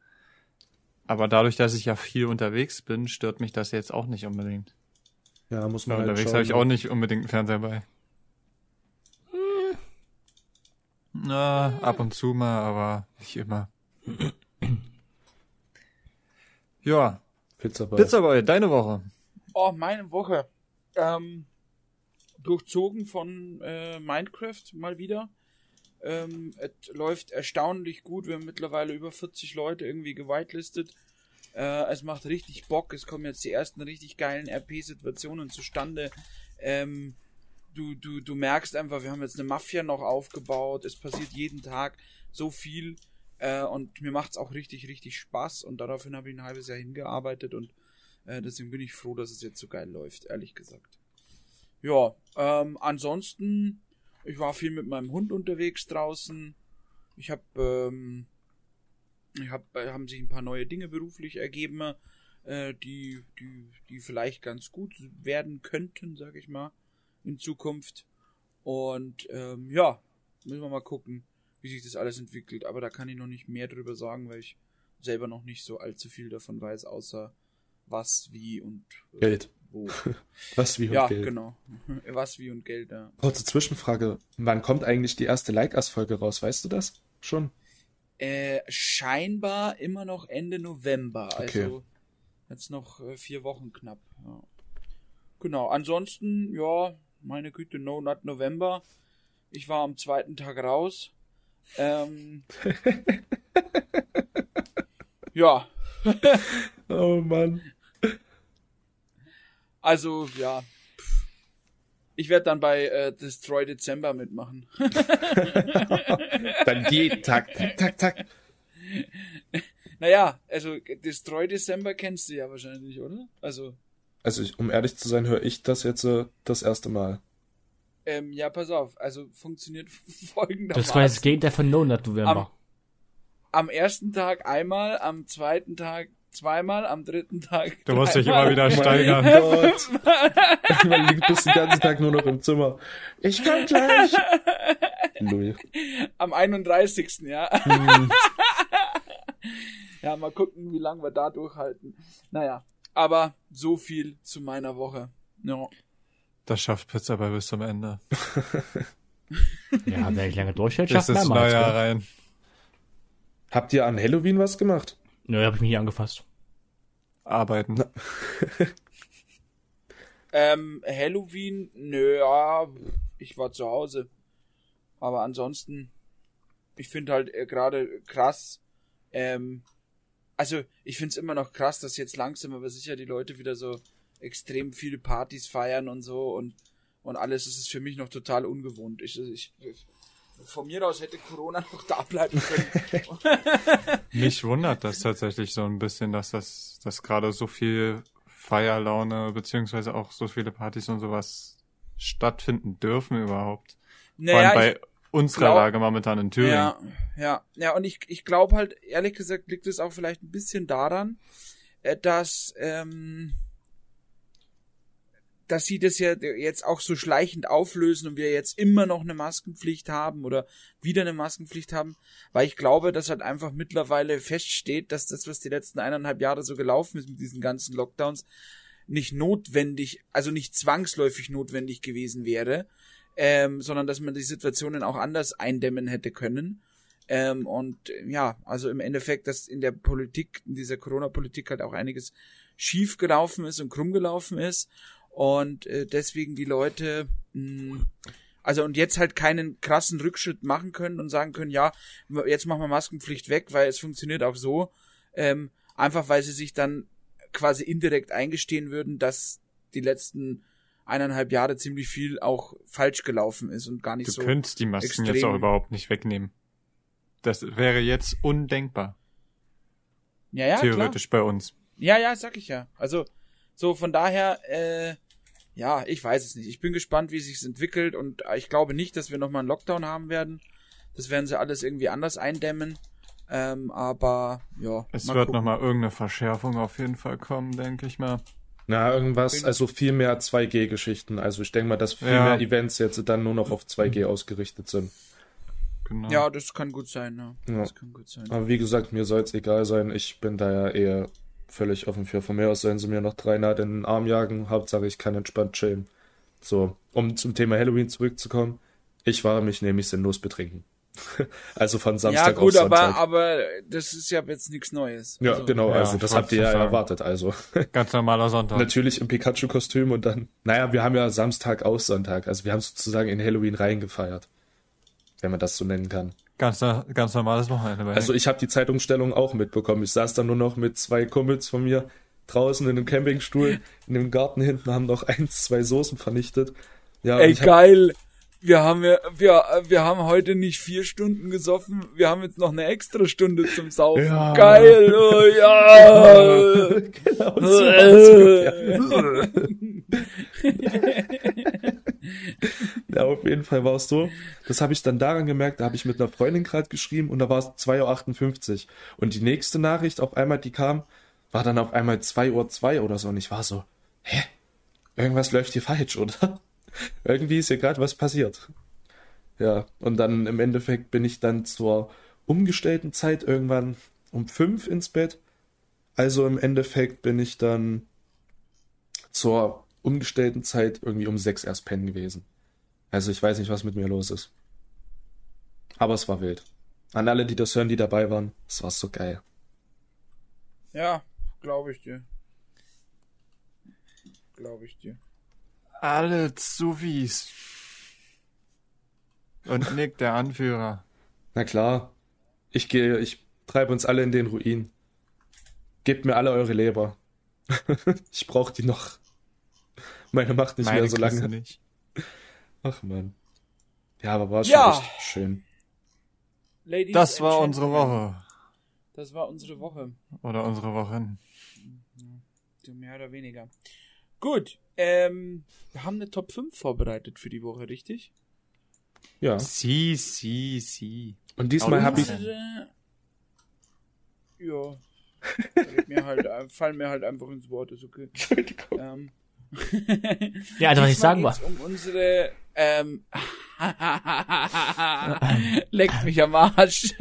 aber dadurch, dass ich ja viel unterwegs bin, stört mich das jetzt auch nicht unbedingt. Ja, muss Ja, man halt unterwegs habe ich auch nicht unbedingt einen Fernseher bei. Na, ab und zu mal, aber nicht immer. ja, Pizza Boy. Pizzaboy, deine Woche. Oh, meine Woche. Ähm, durchzogen von äh, Minecraft mal wieder. Ähm, es läuft erstaunlich gut. Wir haben mittlerweile über 40 Leute irgendwie gewitelistet. Äh, es macht richtig Bock. Es kommen jetzt die ersten richtig geilen RP-Situationen zustande. Ähm, du, du, du merkst einfach, wir haben jetzt eine Mafia noch aufgebaut. Es passiert jeden Tag so viel. Äh, und mir macht's auch richtig, richtig Spaß. Und daraufhin habe ich ein halbes Jahr hingearbeitet und äh, deswegen bin ich froh, dass es jetzt so geil läuft, ehrlich gesagt. Ja, ähm, ansonsten, ich war viel mit meinem Hund unterwegs draußen. Ich habe, ähm, ich hab, äh, haben sich ein paar neue Dinge beruflich ergeben, äh, die, die, die vielleicht ganz gut werden könnten, sag ich mal, in Zukunft. Und ähm, ja, müssen wir mal gucken, wie sich das alles entwickelt. Aber da kann ich noch nicht mehr drüber sagen, weil ich selber noch nicht so allzu viel davon weiß, außer was, wie und äh, Geld. Wo. (laughs) Was wie und ja, Geld. genau. (laughs) Was, wie und Geld, ja. Kurze Zwischenfrage. Wann kommt eigentlich die erste Like-Us-Folge raus? Weißt du das? Schon? Äh, scheinbar immer noch Ende November. Okay. Also jetzt noch äh, vier Wochen knapp. Ja. Genau. Ansonsten, ja, meine Güte, No Not November. Ich war am zweiten Tag raus. Ähm, (laughs) ja, Oh Mann. Also ja. Ich werde dann bei äh, Destroy Dezember mitmachen. Dann jeden Tag, tak, tak, tak. naja, also Destroy Dezember kennst du ja wahrscheinlich, oder? Also, Also, ich, um ehrlich zu sein, höre ich das jetzt äh, das erste Mal. ähm, ja, pass auf. Also funktioniert (laughs) folgendermaßen. Das war das Gegenteil von No Nut November. am ersten Tag einmal, am zweiten Tag zweimal, am dritten Tag. Du musst dich immer wieder steigern. Mein Gott. (laughs) Man liegt bis den ganzen Tag nur noch im Zimmer. Ich komm gleich. Louis. Am 31. Ja. Hm, (laughs) ja, mal gucken, wie lange wir da durchhalten. Naja, aber so viel zu meiner Woche. Ja. Das schafft Pizza bei bis zum Ende. Ja, wer nicht lange durchhält, schafft mehrmals. Neujahr gell? rein. Habt ihr an Halloween was gemacht? Nö, hab ich mich nie angefasst. Arbeiten. (laughs) Ähm, Halloween, nö, ja, ich war zu Hause. Aber ansonsten, ich finde halt äh, gerade krass, ähm, also ich finde es immer noch krass, dass jetzt langsam aber sicher die Leute wieder so extrem viele Partys feiern und so und und alles. Das ist für mich noch total ungewohnt. Ich, ich, von mir aus hätte Corona noch da bleiben können. (laughs) Mich wundert das tatsächlich so ein bisschen, dass das, dass gerade so viel Feierlaune beziehungsweise auch so viele Partys und sowas stattfinden dürfen überhaupt. Vor allem naja, bei unserer glaub- Lage momentan in Thüringen. Ja, ja, ja, und ich, ich glaube halt, ehrlich gesagt, liegt es auch vielleicht ein bisschen daran, äh, dass, ähm, dass sie das ja jetzt auch so schleichend auflösen und wir jetzt immer noch eine Maskenpflicht haben oder wieder eine Maskenpflicht haben, weil ich glaube, dass halt einfach mittlerweile feststeht, dass das, was die letzten eineinhalb Jahre so gelaufen ist mit diesen ganzen Lockdowns, nicht notwendig, also nicht zwangsläufig notwendig gewesen wäre, ähm, sondern dass man die Situationen auch anders eindämmen hätte können. Ähm, und äh, ja, also im Endeffekt, dass in der Politik, in dieser Corona-Politik halt auch einiges schief gelaufen ist und krumm gelaufen ist. Und äh, deswegen die Leute, mh, also und jetzt halt keinen krassen Rückschritt machen können und sagen können, ja, jetzt machen wir Maskenpflicht weg, weil es funktioniert auch so. Ähm, einfach weil sie sich dann quasi indirekt eingestehen würden, dass die letzten eineinhalb Jahre ziemlich viel auch falsch gelaufen ist und gar nicht Du so. könntest die Masken extrem- jetzt auch überhaupt nicht wegnehmen. Das wäre jetzt undenkbar, ja, ja, klar. theoretisch bei uns. Ja, ja, sag ich ja. Also, so von daher, äh, ja, ich weiß es nicht. Ich bin gespannt, wie sich's entwickelt und ich glaube nicht, dass wir nochmal einen Lockdown haben werden. Das werden sie alles irgendwie anders eindämmen. Ähm, aber ja. Es mal wird nochmal irgendeine Verschärfung auf jeden Fall kommen, denke ich mal. Na, irgendwas, also viel mehr 2G-Geschichten. Also ich denke mal, dass viel Ja. mehr Events jetzt dann nur noch auf 2G ausgerichtet sind. Genau. Ja, das kann gut sein, ja. Ja. Das kann gut sein. Aber wie gesagt, mir soll es egal sein. Ich bin da ja eher völlig offen für. Von mir aus sollen sie mir noch drei Naht in den Arm jagen. Hauptsache, ich kann entspannt chillen. So, um zum Thema Halloween zurückzukommen. Ich war mich nämlich sinnlos betrinken. (laughs) also von Samstag ja, gut, auf aber, Sonntag. aber das ist ja jetzt nichts Neues. ja, Also, genau, Ja, also das habt ihr ja sagen. erwartet. Also Ganz normaler Sonntag. natürlich im Pikachu-Kostüm und dann, naja, wir haben ja Samstag aus Sonntag. Also wir haben sozusagen in Halloween reingefeiert. Wenn man das so nennen kann. Ganz, ganz normales Wochenende. Also ich habe die Zeitumstellung auch mitbekommen. Ich saß dann nur noch mit zwei Kumpels von mir draußen in einem Campingstuhl in dem Garten hinten, haben noch (laughs) eins, zwei Soßen vernichtet. Ja, Ey, hab, geil. Wir haben ja, wir, wir haben heute nicht vier Stunden gesoffen, wir haben jetzt noch eine extra Stunde zum Saufen. Ja. Geil, oh, ja. (laughs) genau so. (laughs) ja, auf jeden Fall war es so. Das habe ich dann daran gemerkt, da habe ich mit einer Freundin gerade geschrieben und da war es 2.58 Uhr. Und die nächste Nachricht auf einmal, die kam, war dann auf einmal 2.02 Uhr oder so. Und ich war so, hä? Irgendwas läuft hier falsch, oder? (laughs) Irgendwie ist hier gerade was passiert. Ja, und dann im Endeffekt bin ich dann zur umgestellten Zeit irgendwann um fünf ins Bett. Also im Endeffekt bin ich dann zur umgestellten Zeit irgendwie um sechs erst pennen gewesen. Also ich weiß nicht, was mit mir los ist. Aber es war wild. An alle, die das hören, die dabei waren, es war so geil. Ja, glaube ich dir. Glaube ich dir. Alle Zufis. Und Nick, der Anführer. Na klar. Ich gehe, ich treibe uns alle in den Ruin. Gebt mir alle eure Leber. (laughs) ich brauche die noch. Meine macht nicht Meine mehr so lange. Nicht. Ach man. Ja, aber war schon Ja. richtig schön. Ladies Das war unsere Woche. Das war unsere Woche. Oder unsere Wochen. So mehr oder weniger. Gut, ähm, wir haben eine Top 5 vorbereitet für die Woche, richtig? Ja. Sie, sie, sie. Und diesmal habe ich. Ja. (laughs) Mir halt, fallen mir halt einfach ins Wort, ist okay. Entschuldigung. Ähm. Ja, also was ich sagen war. um unsere, ähm, (laughs) leckt mich am Arsch.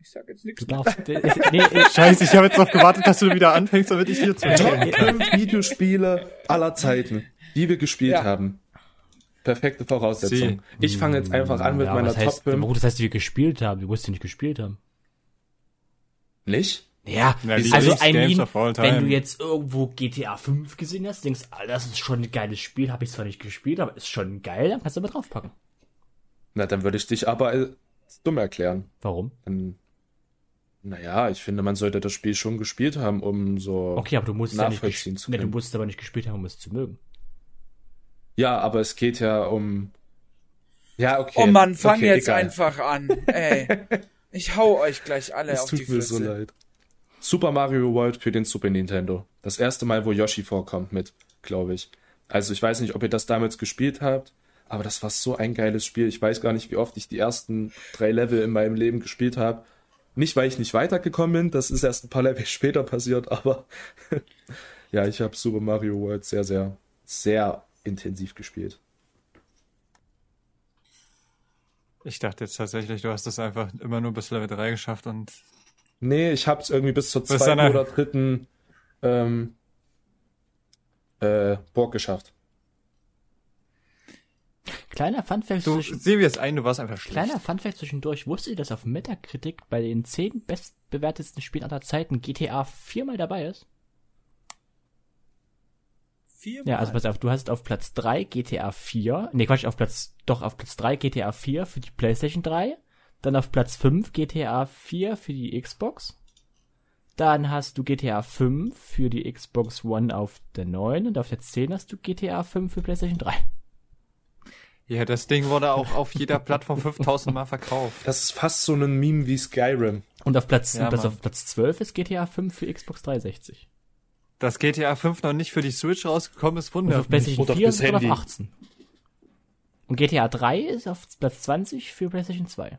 ich sag jetzt nichts Du darfst, nee, nee, Scheiße, ich habe jetzt darauf gewartet, dass du wieder anfängst, damit ich zuhören kann. 5 Videospiele aller Zeiten, die wir gespielt Ja. haben. Perfekte Voraussetzung. Ich fange jetzt einfach an mit ja, meiner heißt, Top 5. aber Das heißt, wir gespielt haben. Du musst ja nicht gespielt haben. Nicht? Ja, Ja, also I mean, wenn du jetzt irgendwo GTA 5 gesehen hast, denkst, ah, das ist schon ein geiles Spiel, habe ich zwar nicht gespielt, aber ist schon geil, dann kannst du aber draufpacken. Na, dann würde ich dich aber als dumm erklären. Warum? Dann, naja, ich finde, man sollte das Spiel schon gespielt haben, um so. Okay, aber du musst es ja nicht Nachvollziehen zu nee, du können. musst es aber nicht gespielt haben, um es zu mögen. Ja, aber es geht ja um. Ja, okay. Oh Mann, fang okay, jetzt egal. einfach an. Ey. (laughs) Ich hau euch gleich alle Es auf die tut mir Fresse. so leid. Super Mario World für den Super Nintendo. Das erste Mal, wo Yoshi vorkommt mit, glaube ich. Also ich weiß nicht, ob ihr das damals gespielt habt, aber das war so ein geiles Spiel. Ich weiß gar nicht, wie oft ich die ersten drei Level in meinem Leben gespielt habe. Nicht, weil ich nicht weitergekommen bin, das ist erst ein paar Level (laughs) später passiert, aber (laughs) ja, ich habe Super Mario World sehr, sehr, sehr intensiv gespielt. Ich dachte jetzt tatsächlich, du hast das einfach immer nur bis Level 3 geschafft und Nee, ich hab's irgendwie bis zur Bis zweiten oder dritten ähm, äh, Burg geschafft. Kleiner Funfact du zwischen, sehen wir es ein, du warst einfach schlecht. kleiner Funfact zwischendurch, wusstet ihr, dass auf Metacritic bei den 10 bestbewertetsten Spielen aller Zeiten GTA viermal dabei ist? Viermal. Ja, also pass auf, du hast auf Platz 3 GTA 4, nee Quatsch, auf Platz, doch auf Platz 3 GTA 4 für die Playstation 3, dann auf Platz 5 GTA 4 für die Xbox, dann hast du GTA 5 für die Xbox One auf der 9 und auf der 10 hast du GTA 5 für Playstation 3. Ja, das Ding wurde auch auf jeder Plattform (laughs) 5000 Mal verkauft. Das ist fast so ein Meme wie Skyrim. Und auf Platz, Ja, Platz, auf Platz 12 ist GTA 5 für Xbox 360. Dass GTA 5 noch nicht für die Switch rausgekommen ist, Und wundert auf mich. PlayStation Oder 4 fürs ist es auf Handy. 18. Und GTA 3 ist auf Platz 20 für PlayStation 2.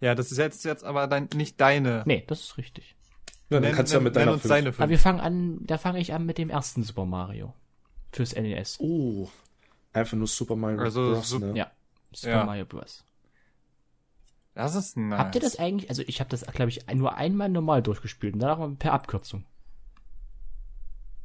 Ja, das ist jetzt, jetzt aber dein, nicht deine. Nee, das ist richtig. Ja, dann Nenn- kannst du ja mit deiner fünf- Aber fünf. wir fangen an, da fange ich an mit dem ersten Super Mario. Fürs NES. Oh. Einfach nur Super Mario Also, Bros. Sup- ne? Ja. Super Ja. Mario Bros. Das ist nice. Habt ihr das eigentlich, also ich habe das, glaube ich, nur einmal normal durchgespielt und danach mal per Abkürzung.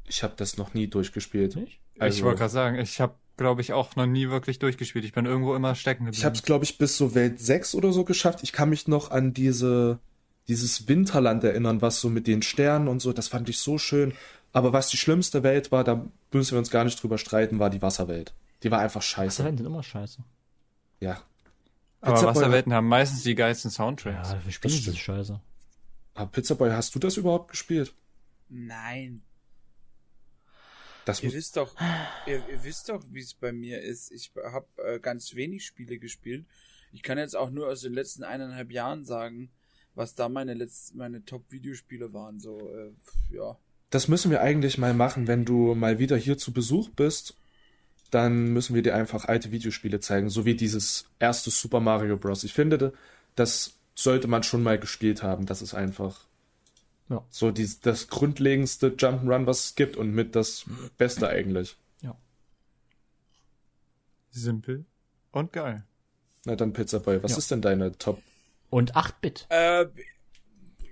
Ich habe das noch nie durchgespielt. Nicht? ich Also, wollte gerade sagen, ich habe, glaube ich, auch noch nie wirklich durchgespielt. Ich bin irgendwo immer stecken geblieben. ich habe es, glaube ich, bis so Welt 6 oder so geschafft. Ich kann mich noch an diese dieses Winterland erinnern, was so mit den Sternen und so, das fand ich so schön. Aber was die schlimmste Welt war, da müssen wir uns gar nicht drüber streiten, war die Wasserwelt. Die war einfach scheiße. Wasserwelten sind immer scheiße. Ja. aber Pizza Boy- Wasserwelten haben meistens die geilsten Soundtracks. Ja, wir spielen diese Scheiße. Aber Pizza Boy, hast du das überhaupt gespielt? Nein. Das Ihr wisst doch, ihr, ihr wisst doch, wie es bei mir ist. Ich habe äh, ganz wenig Spiele gespielt. Ich kann jetzt auch nur aus den letzten eineinhalb Jahren sagen, was da meine letzten, meine Top-Videospiele waren. So, äh, ja. das müssen wir eigentlich mal machen, wenn du mal wieder hier zu Besuch bist. Dann müssen wir dir einfach alte Videospiele zeigen, so wie dieses erste Super Mario Bros. Ich finde, das sollte man schon mal gespielt haben. Das ist einfach Ja. so die, das grundlegendste Jump'n'Run, was es gibt und mit das Beste eigentlich. Simpel und geil. Na dann Pizza Boy, was Ja. ist denn deine Top? Und 8-Bit. Äh,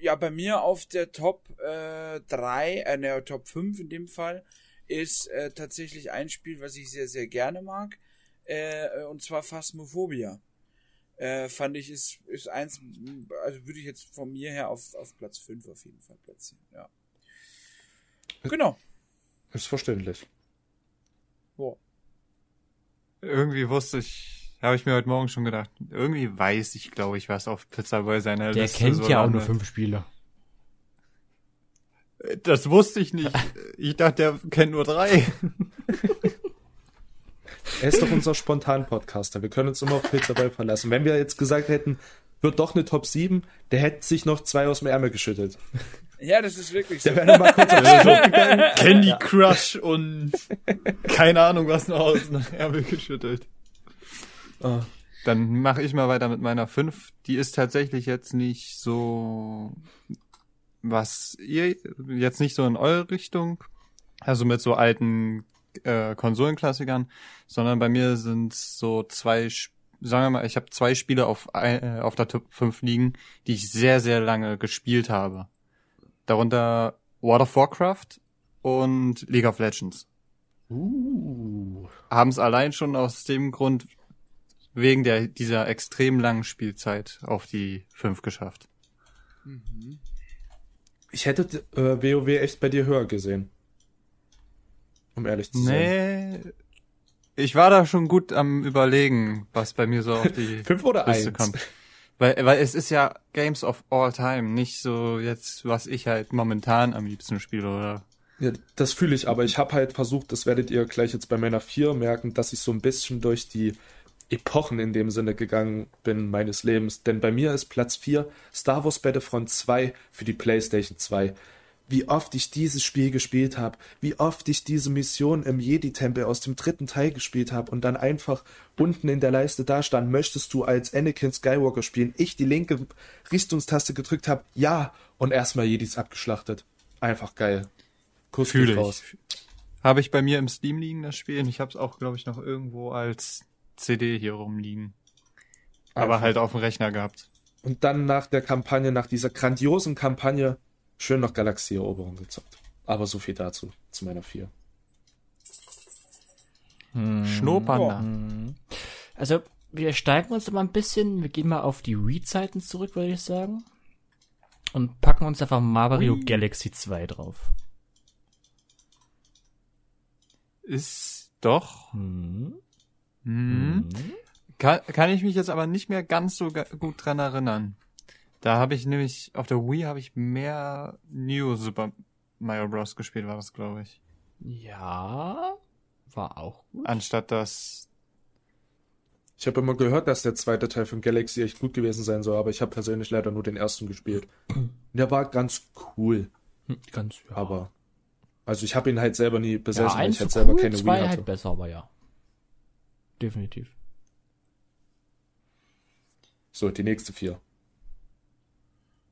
ja, bei mir auf der Top äh, 3, äh, ne, Top 5 in dem Fall, ist äh, tatsächlich ein Spiel, was ich sehr, sehr gerne mag. Äh, und zwar Phasmophobia. Äh, fand ich, ist, ist eins, also würde ich jetzt von mir her auf, auf Platz 5 auf jeden Fall platzieren, ja. Genau. Ist verständlich. So. Irgendwie wusste ich, habe ich mir heute Morgen schon gedacht, irgendwie weiß ich, glaube ich, was auf Pizza Boy seiner Der Liste kennt so ja auch nur fünf Spiele. Das wusste ich nicht. (laughs) Ich dachte, der kennt nur drei. (laughs) Er ist doch unser Spontan-Podcaster. Wir können uns immer auf Pizza Boy verlassen. Wenn wir jetzt gesagt hätten, wird doch eine Top 7, der hätte sich noch zwei aus dem Ärmel geschüttelt. Ja, das ist wirklich so. Der wäre noch mal kurz auf den gegangen. (laughs) Candy Crush und keine Ahnung was noch aus dem Ärmel geschüttelt. Ah. Dann mache ich mal weiter mit meiner 5. Die ist tatsächlich jetzt nicht so, was ihr, jetzt nicht so in eure Richtung, also mit so alten äh, Konsolenklassikern, sondern bei mir sind so zwei, sagen wir mal, ich habe zwei Spiele auf, äh, auf der Top 5 liegen, die ich sehr, sehr lange gespielt habe. Darunter World of Warcraft und League of Legends Uh. haben es allein schon aus dem Grund wegen der dieser extrem langen Spielzeit auf die 5 geschafft. Ich hätte äh, WoW echt bei dir höher gesehen. Um ehrlich zu sein. Nee. Ich war da schon gut am überlegen, was bei mir so auf die (laughs) Fünf oder Liste eins? kommt. Weil, weil es ist ja Games of All Time, nicht so jetzt, was ich halt momentan am liebsten spiele, oder? Ja, das fühle ich, aber ich habe halt versucht, das werdet ihr gleich jetzt bei meiner 4 merken, dass ich so ein bisschen durch die Epochen in dem Sinne gegangen bin meines Lebens. Denn bei mir ist Platz 4 Star Wars Battlefront 2 für die PlayStation 2. Wie oft ich dieses Spiel gespielt habe, wie oft ich diese Mission im Jedi-Tempel aus dem dritten Teil gespielt habe und dann einfach unten in der Leiste da stand, möchtest du als Anakin Skywalker spielen? Ich die linke Richtungstaste gedrückt habe, ja, und erstmal Jedis abgeschlachtet. Einfach geil. Kuss Fühle raus. ich. Habe ich bei mir im Steam liegen, das Spiel. Und ich habe es auch, glaube ich, noch irgendwo als CD hier rumliegen. Aber Einfach. halt auf dem Rechner gehabt. Und dann nach der Kampagne, nach dieser grandiosen Kampagne, schön noch Galaxieeroberung gezockt. Aber so viel dazu, zu meiner 4. Schnurpanda. Also, wir steigen uns mal ein bisschen, wir gehen mal auf die Wii-Zeiten zurück, würde ich sagen. Und packen uns einfach Mario Ui. Galaxy 2 drauf. Ist doch. Hm. Hm. Kann, kann ich mich jetzt aber nicht mehr ganz so gut dran erinnern. Da habe ich nämlich, auf der Wii habe ich mehr New Super Mario Bros. gespielt, war das, glaube ich. Ja, war auch gut. Anstatt das. Ich habe immer gehört, dass der zweite Teil von Galaxy echt gut gewesen sein soll, aber ich habe persönlich leider nur den ersten gespielt. (clears throat) Der war ganz cool, Hm, Ganz, ja. aber also ich habe ihn halt selber nie ja, besessen, weil eins ich halt cool, selber keine zwei Wii hatte. halt besser, aber ja. Definitiv. So, die nächste vier.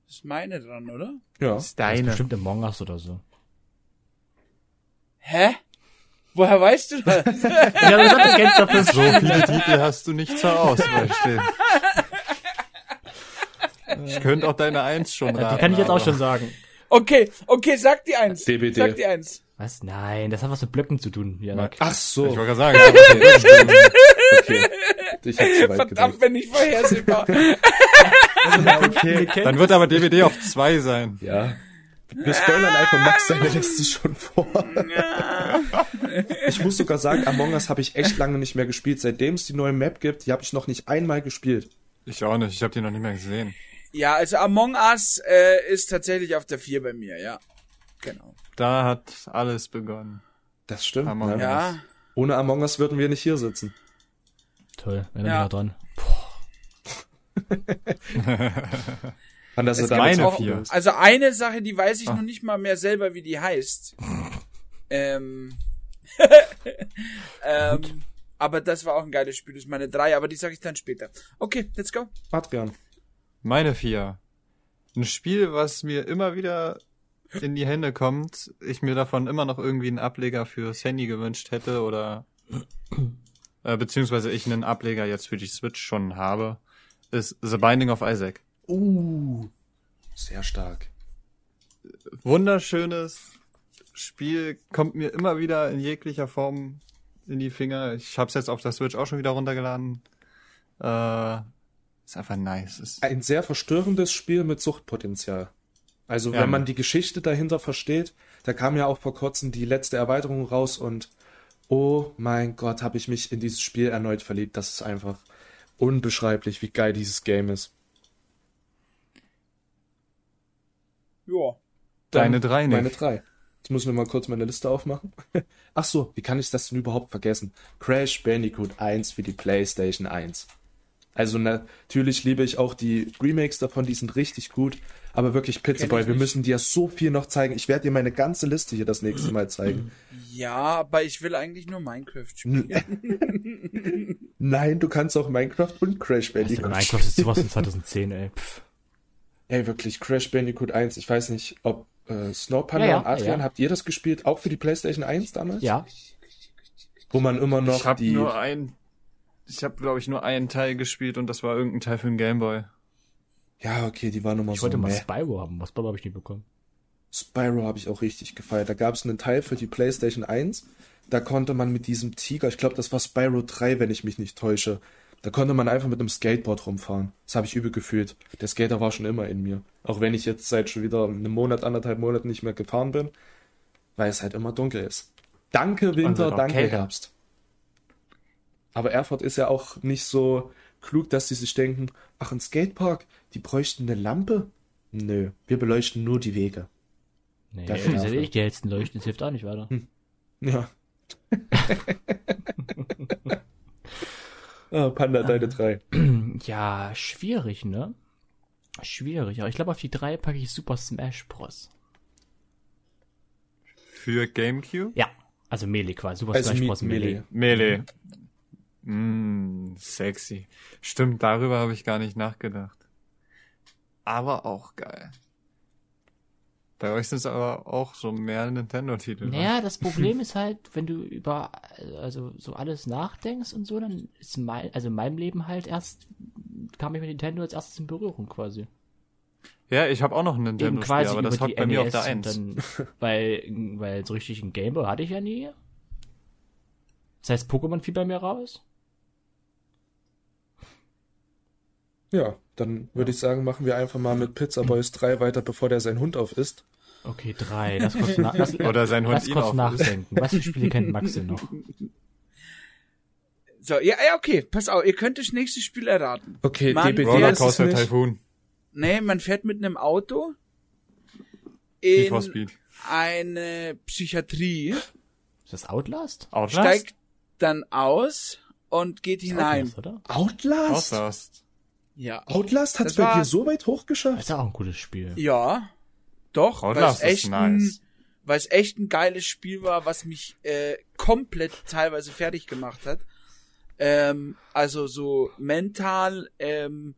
Ist meine dran, oder? Ja. ist Das ist deine. bestimmt Among Us oder so. Hä? Woher weißt du das? Ja, sagst, du kennst dafür So viele Titel hast du nicht zur Auswahl stehen. (laughs) Ich könnte auch deine Eins schon raten. Die kann ich jetzt auch schon sagen. Okay, okay, sag die eins. DBD. Sag die eins. Was? Nein, das hat was mit Blöcken zu tun. Ja. Ach so. Ich wollte gerade sagen, (laughs) ich hab- Okay. Ich habe zu weit Verdammt, gedacht. wenn nicht vorhersehbar. Okay. dann wird aber DVD auf zwei sein. Ja. Wir spoilern einfach Max seine Liste schon vor. Ich muss sogar sagen, Among Us habe ich echt lange nicht mehr gespielt. Seitdem es die neue Map gibt, die habe ich noch nicht einmal gespielt. Ich auch nicht, ich habe die noch nicht mehr gesehen. ja, also Among Us äh, ist tatsächlich auf der 4 bei mir, ja. Genau. Da hat alles begonnen. Das stimmt. Among ne? Us. Ja. Ohne Among Us würden wir nicht hier sitzen. Toll, wenn er Ja. wieder dran. An das Es damit meine auch- vier. Also eine Sache, die weiß ich Ah. noch nicht mal mehr selber, wie die heißt. (laughs) ähm, (laughs) ähm, aber das war auch ein geiles Spiel, das ist meine 3, aber die sage ich dann später. Okay, let's go. Adrian. Meine vier. Ein Spiel, was mir immer wieder in die Hände kommt, ich mir davon immer noch irgendwie einen Ableger fürs Handy gewünscht hätte oder äh, beziehungsweise ich einen Ableger jetzt für die Switch schon habe, ist The Binding of Isaac. Uh. Sehr stark. Wunderschönes Spiel, kommt mir immer wieder in jeglicher Form in die Finger. Ich habe es jetzt auf der Switch auch schon wieder runtergeladen. Äh, ist einfach nice. Ist, Ein sehr verstörendes Spiel mit Suchtpotenzial. Also Ja. wenn man die Geschichte dahinter versteht, Da kam ja auch vor kurzem die letzte Erweiterung raus und oh mein Gott, habe ich mich in dieses Spiel erneut verliebt. Das ist einfach unbeschreiblich, wie geil dieses Game ist. Ja. Deine drei nicht. Meine drei. Jetzt muss ich nur mal kurz meine Liste aufmachen. (laughs) Ach so, wie kann ich das denn überhaupt vergessen? Crash Bandicoot 1 für die PlayStation 1. Also natürlich liebe ich auch die Remakes davon, die sind richtig gut. Aber wirklich, Pizzaboy, wir müssen dir so viel noch zeigen. Ich werde dir meine ganze Liste hier das nächste Mal zeigen. Ja, aber ich will eigentlich nur Minecraft spielen. (laughs) (laughs) Nein, du kannst auch Minecraft und Crash Also, Bandicoot. Minecraft ist sowas in 2010, ey. Pff. Ey, wirklich, Crash Bandicoot 1. Ich weiß nicht, ob äh, Snow Panda Ja, ja, und Adrian, ja. habt ihr das gespielt? Auch für die PlayStation 1 damals? Ja. Wo man immer noch Ich habe die. nur ein, ich habe glaube ich nur einen Teil gespielt und das war irgendein Teil für den Gameboy. Ja, okay, die waren immer Ich so. wollte mal meh. Spyro haben. Was Spyro habe ich nie bekommen. Spyro habe ich auch richtig gefeiert. Da gab es einen Teil für die PlayStation 1. Da konnte man mit diesem Tiger, ich glaube, das war Spyro 3, wenn ich mich nicht täusche. Da konnte man einfach mit einem Skateboard rumfahren. Das habe ich übel gefühlt. Der Skater war schon immer in mir. Auch wenn ich jetzt seit schon wieder einem Monat, anderthalb Monaten nicht mehr gefahren bin, weil es halt immer dunkel ist. Danke Winter, Also doch danke kälter. Herbst. Aber Erfurt ist ja auch nicht so klug, dass sie sich denken, ach, ein Skatepark, die bräuchten eine Lampe? Nö, wir beleuchten nur die Wege. Nee, sind dafür. eh nicht die hellsten Leuchten. Das hilft auch nicht weiter. Ja. (laughs) ah, Panda, deine drei. (clears throat) Ja, schwierig, ne? Schwierig. Aber ich glaube, auf die drei packe ich Super Smash Bros. Für Gamecube? Ja. Also Melee quasi. Super Also Smash Bros. Melee. Melee. Melee. Mm, sexy. Stimmt, darüber habe ich gar nicht nachgedacht. Aber auch geil. Bei euch sind es aber auch so mehr Nintendo-Titel. ne? Naja, das Problem ist halt, wenn du über also so alles nachdenkst und so, dann ist mein, also in meinem Leben halt erst kam ich mit Nintendo als erstes in Berührung quasi. Ja, ich habe auch noch ein Eben Nintendo-Spiel, quasi aber das hockt bei mir auf NES der 1. Dann, (laughs) weil, weil so richtig ein Gameboy hatte ich ja nie. Das heißt, Pokémon fiel bei mir raus. Ja, dann würde ich sagen, machen wir einfach mal mit Pizza Boys 3 weiter, bevor der seinen Hund auf isst. Okay, drei. Lass kurz, na, (laughs) lass, Oder sein Hund lass ihn kurz auf- nachdenken. Was für Spiele kennt Max denn noch? So, ja, ja, okay, pass auf, ihr könnt das nächste Spiel erraten. Okay, Mann, DBD wer ist es Rollercoaster nicht. Typhoon. Nee, man fährt mit einem Auto in Speed. eine Psychiatrie, Ist das Outlast? Outlast? steigt dann aus und geht hinein. Outlast, oder? Outlast? Outlast. Ja. Outlast hat's Das bei war- dir so weit hochgeschafft? ist ja auch ein gutes Spiel. Ja. Doch, weil es Outlast ist echt ein, nice. weil es echt ein geiles Spiel war, was mich äh, komplett teilweise fertig gemacht hat. Ähm, also so mental, ähm,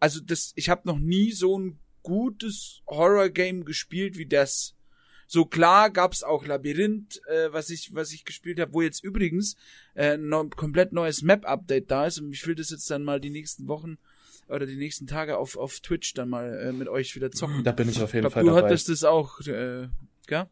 also das, ich habe noch nie so ein gutes Horror-Game gespielt wie das. So klar gab's auch Labyrinth, äh, was ich was ich gespielt habe, wo jetzt übrigens äh, ein komplett neues Map-Update da ist und ich will das jetzt dann mal die nächsten Wochen oder die nächsten Tage auf auf Twitch dann mal äh, mit euch wieder zocken. Da bin ich auf Ich jeden glaube, Fall du dabei. hattest das auch, äh, gell?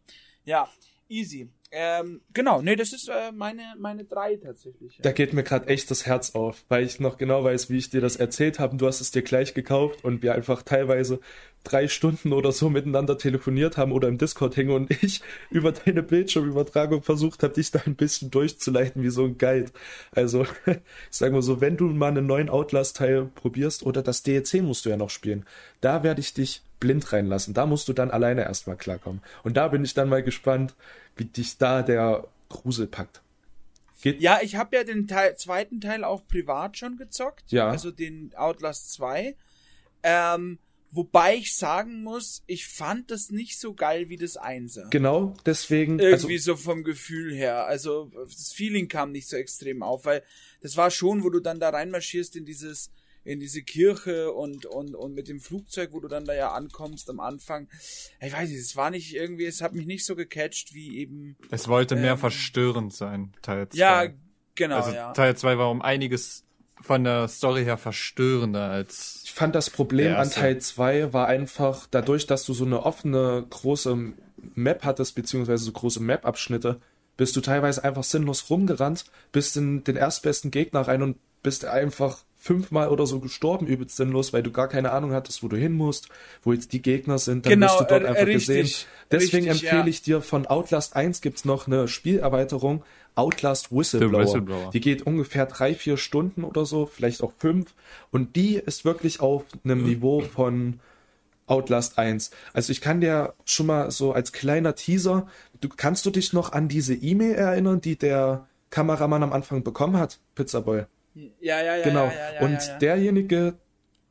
Ja, easy. Ähm, genau, nee, das ist äh, meine meine drei tatsächlich. Da geht mir gerade echt das Herz auf, weil ich noch genau weiß, wie ich dir das erzählt habe. Du hast es dir gleich gekauft und wir einfach teilweise drei Stunden oder so miteinander telefoniert haben oder im Discord hängen und ich (laughs) über deine Bildschirmübertragung versucht habe, dich da ein bisschen durchzuleiten wie so ein Guide. Also, ich (laughs) sag mal so, wenn du mal einen neuen Outlast-Teil probierst oder das DLC musst du ja noch spielen, da werde ich dich blind reinlassen. Da musst du dann alleine erstmal klarkommen. Und da bin ich dann mal gespannt, wie dich da der Grusel packt. Geht, Ja, ich habe ja den Teil, zweiten Teil auch privat schon gezockt. Ja. Also den Outlast 2. Ähm, wobei ich sagen muss, ich fand das nicht so geil wie das Einser. Genau, deswegen. Also, Irgendwie so vom Gefühl her. Also das Feeling kam nicht so extrem auf, weil das war schon, wo du dann da reinmarschierst in dieses in diese Kirche und und und mit dem Flugzeug, wo du dann da ja ankommst am Anfang. Ich weiß nicht, es war nicht irgendwie, es hat mich nicht so gecatcht wie eben Es wollte mehr Ähm, verstörend sein, Teil 2. ja, genau, also ja. Teil 2 war um einiges von der Story her verstörender als ich fand das Problem an. Teil 2 war einfach, dadurch, dass du so eine offene, große Map hattest, beziehungsweise so große Map-Abschnitte, bist du teilweise einfach sinnlos rumgerannt, bist in den erstbesten Gegner rein und bist einfach fünfmal oder so gestorben, übelst sinnlos, weil du gar keine Ahnung hattest, wo du hin musst, wo jetzt die Gegner sind, dann Genau, wirst du dort äh, einfach richtig, gesehen. Deswegen richtig, empfehle ja. ich dir von Outlast 1 gibt's noch eine Spielerweiterung, Outlast Whistleblower. Whistleblower. Die geht ungefähr drei, vier Stunden oder so, vielleicht auch fünf. Und die ist wirklich auf einem Niveau von Outlast 1. Also ich kann dir schon mal so als kleiner Teaser, du kannst du dich noch an diese E-Mail erinnern, die der Kameramann am Anfang bekommen hat, Pizzaboy? Ja, ja, ja. genau. Ja, ja, ja, und ja, ja. derjenige,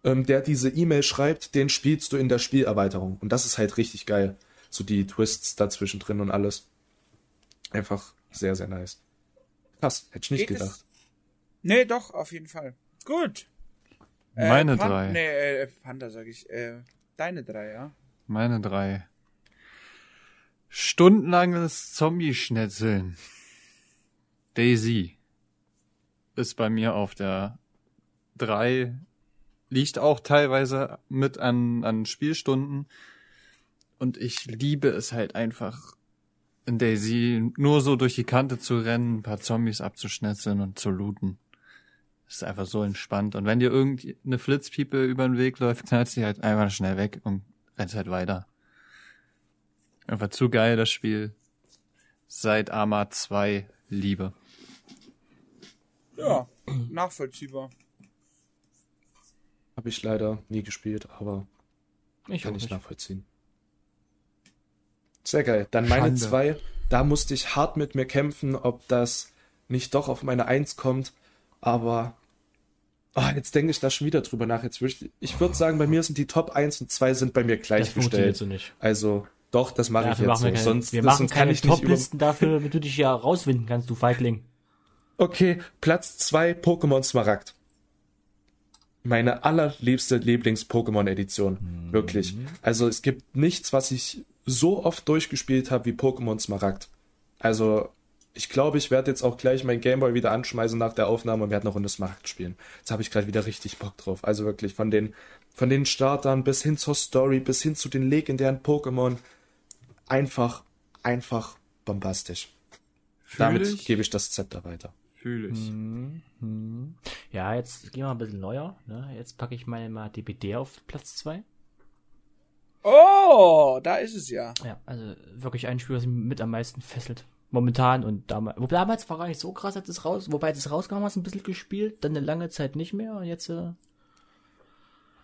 ähm, der diese E-Mail schreibt, den spielst du in der Spielerweiterung. Und das ist halt richtig geil. So die Twists dazwischen drin und alles. Einfach sehr, sehr nice. Krass, hätte ich nicht Geht es? gedacht. Nee, doch, auf jeden Fall. Gut. Meine Pan- drei. Nee, äh, Panda sag ich. Äh, deine drei, ja. Meine drei. Stundenlanges Zombie-Schnetzeln. Daisy ist bei mir auf der drei. Liegt auch teilweise mit an, an Spielstunden. Und ich liebe es halt einfach, in Daisy nur so durch die Kante zu rennen, ein paar Zombies abzuschnetzeln und zu looten. Ist einfach so entspannt. Und wenn dir irgendeine Flitzpiepe über den Weg läuft, knallst du die halt einfach schnell weg und rennst halt weiter. Einfach zu geil, das Spiel. Seit Arma 2 Liebe. Ja, nachvollziehbar. Habe ich leider nie gespielt, aber Ich kann ich nicht. nachvollziehen. Sehr geil. Dann meine Schande. zwei, da musste ich hart mit mir kämpfen, ob das nicht doch auf meine Eins kommt. Aber ah, jetzt denke ich da schon wieder drüber nach. Jetzt würd ich ich würde sagen, bei mir sind die Top 1 und 2 sind bei mir Das funktioniert gleichgestellt. so nicht. Also doch, das mache ich Dafür jetzt machen wir so. keine, sonst wir machen sonst keine ich. Top-Listen dafür, damit du dich ja rauswinden kannst, du Feigling. Okay, Platz 2 Pokémon Smaragd. Meine allerliebste Lieblings-Pokémon-Edition. Wirklich. Also es gibt nichts, was ich so oft durchgespielt habe wie Pokémon Smaragd. Also ich glaube, ich werde jetzt auch gleich mein Gameboy wieder anschmeißen nach der Aufnahme und werde noch Runde Smaragd spielen. Jetzt habe ich gerade wieder richtig Bock drauf. Also wirklich von den, von den Startern bis hin zur Story, bis hin zu den legendären Pokémon. Einfach, einfach bombastisch. Damit Fühl ich, gebe ich das Zepter weiter. Fühl ich. Ja, jetzt gehen wir ein bisschen neuer. Ne? Jetzt packe ich meine mal DBD auf Platz 2. Oh, da ist es ja. Ja, also wirklich ein Spiel, das mich mit am meisten fesselt. Momentan und damals. Wobei damals war gar nicht so krass, als es raus. Wobei als es rauskam, hast du ein bisschen gespielt, dann eine lange Zeit nicht mehr und jetzt, äh,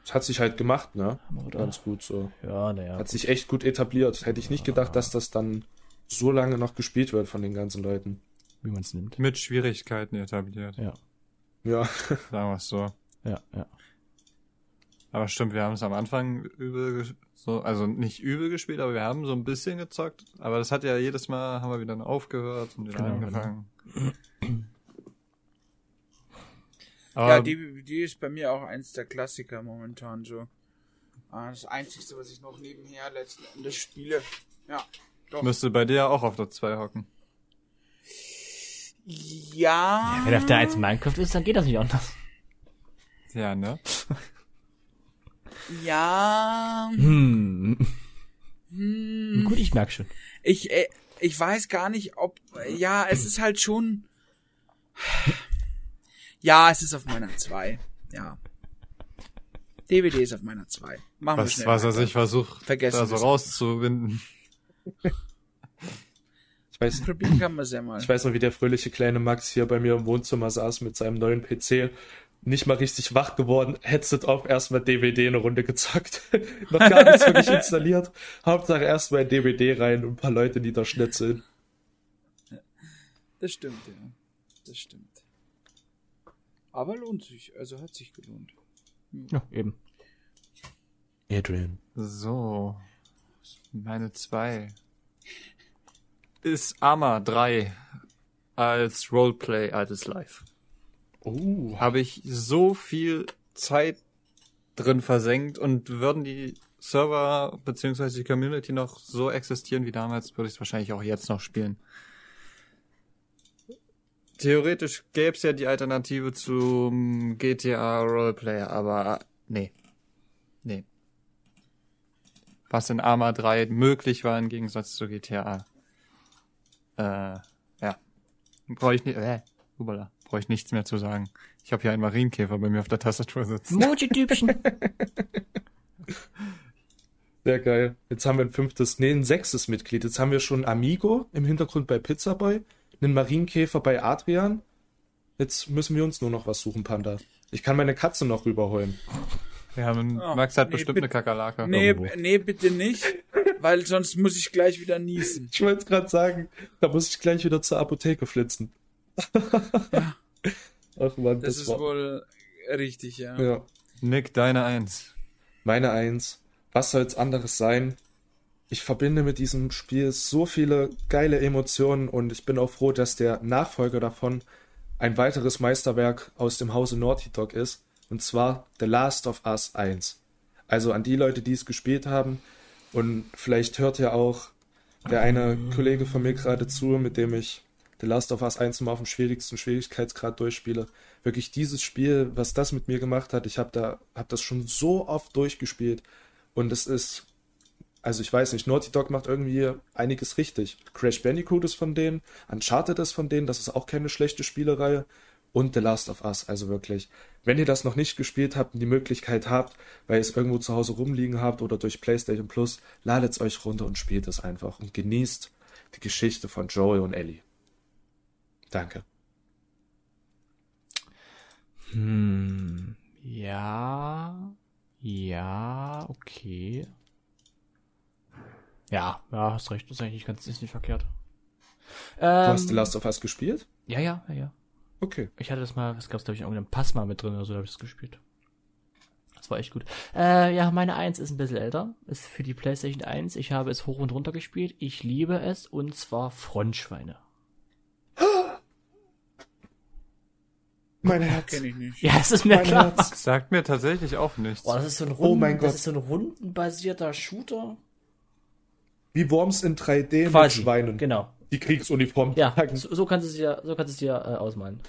Es hat sich halt gemacht, ne? Oder? Ganz gut so. ja, naja. Hat sich echt gut etabliert. Hätte ich nicht gedacht, dass das dann so lange noch gespielt wird von den ganzen Leuten. Wie man es nimmt. Mit Schwierigkeiten etabliert. Ja, Ja. (laughs) Sagen wir es so. ja, ja. Aber stimmt, wir haben es am Anfang übel, so, also nicht übel gespielt, aber wir haben so ein bisschen gezockt. Aber das hat ja jedes Mal, haben wir wieder aufgehört und wieder Genau, angefangen. (clears throat) ja, Aber die, die ist bei mir auch eins der Klassiker momentan so. Ah, das Einzige, was ich noch nebenher letzten Endes spiele. Ja, doch. müsste bei dir auch auf der 2 hocken. Ja. Wenn auf der 1 Minecraft ist, dann geht das nicht anders. Ja, ne? Ja. Hm. Hm. Gut, ich merk schon. Ich, äh, ich weiß gar nicht, ob. Ja, es ist halt schon. Ja, es ist auf meiner 2. Ja. DVD ist auf meiner 2. Machen wir Was, schnell. was er weiter. sich versucht, Vergessen da so rauszuwinden. Ich weiß, Probieren kann man es ja mal. ich weiß noch, wie der fröhliche kleine Max hier bei mir im Wohnzimmer saß mit seinem neuen PC. Nicht mal richtig wach geworden, Headset auf, erstmal DVD eine Runde gezockt. (laughs) noch gar nichts wirklich (laughs) installiert. Hauptsache erstmal DVD rein und ein paar Leute niederschnitzeln. Das stimmt, ja. Das stimmt. Aber lohnt sich. Also hat sich gelohnt. Ja, eben. Adrian. So. Meine 2 ist Arma 3 als Roleplay altes Live. Oh. Habe ich so viel Zeit drin versenkt und würden die Server beziehungsweise die Community noch so existieren wie damals, würde ich es wahrscheinlich auch jetzt noch spielen. Theoretisch gäbe es ja die Alternative zum GTA Roleplayer, aber nee. Nee. Was in Arma 3 möglich war im Gegensatz zu GTA. Äh, ja. Brauche ich nicht, äh, ubala, brauche ich nichts mehr zu sagen. Ich habe hier einen Marienkäfer bei mir auf der Tastatur sitzen. Moji-Typchen. (laughs) Sehr geil. Jetzt haben wir ein fünftes, nee, ein sechstes Mitglied. Jetzt haben wir schon Amigo im Hintergrund bei Pizzaboy, einen Marienkäfer bei Adrian. Jetzt müssen wir uns nur noch was suchen, Panda. Ich kann meine Katze noch rüberholen. Wir haben, Oh, Max hat nee, bestimmt bitte- eine Kakerlake. Nee, irgendwo. nee, bitte nicht, weil sonst muss ich gleich wieder niesen. Ich wollte es gerade sagen, da muss ich gleich wieder zur Apotheke flitzen. Ja. (laughs) Ach man, Das, das, ist war. wohl richtig, ja. Ja. Nick, deine Eins. Meine Eins. Was soll's anderes sein? Ich verbinde mit diesem Spiel so viele geile Emotionen und ich bin auch froh, dass der Nachfolger davon ein weiteres Meisterwerk aus dem Hause Naughty Dog ist. Und zwar The Last of Us 1. Also an die Leute, die es gespielt haben. Und vielleicht hört ja auch der eine Kollege von mir gerade zu, mit dem ich The Last of Us 1 mal auf dem schwierigsten Schwierigkeitsgrad durchspiele. Wirklich dieses Spiel, was das mit mir gemacht hat, ich habe da, hab das schon so oft durchgespielt. Und es ist, also ich weiß nicht, Naughty Dog macht irgendwie einiges richtig. Crash Bandicoot ist von denen, Uncharted ist von denen, das ist auch keine schlechte Spielereihe. Und The Last of Us, also wirklich. Wenn ihr das noch nicht gespielt habt und die Möglichkeit habt, weil ihr es irgendwo zu Hause rumliegen habt oder durch PlayStation Plus, ladet es euch runter und spielt es einfach und genießt die Geschichte von Joel und Ellie. Danke. Hm, ja, ja, okay. Ja, ja, hast recht, das ist eigentlich nicht ganz, ist nicht verkehrt. Du Ähm, hast The Last of Us gespielt? Ja, ja, ja, ja. Okay. Ich hatte das mal, was gab's, glaube ich, in irgendeinem Pass mal mit drin oder so, da habe ich das gespielt. Das war echt gut. Äh, ja, meine 1 ist ein bisschen älter. Ist für die PlayStation 1. Ich habe es hoch und runter gespielt. Ich liebe es und zwar Frontschweine. (gasps) Mein Herz. Kenn ich nicht. Ja, es ist mir Mein klar. Herz. Sagt mir tatsächlich auch nichts. Boah, das ist so ein Oh Runden, mein Gott. das ist so ein rundenbasierter Shooter. Wie Worms in 3D Quasi. mit Schweinen. Genau. Die Kriegsuniform Ja, tragen. so, so kannst du es dir, so kannst du es dir äh, ausmalen.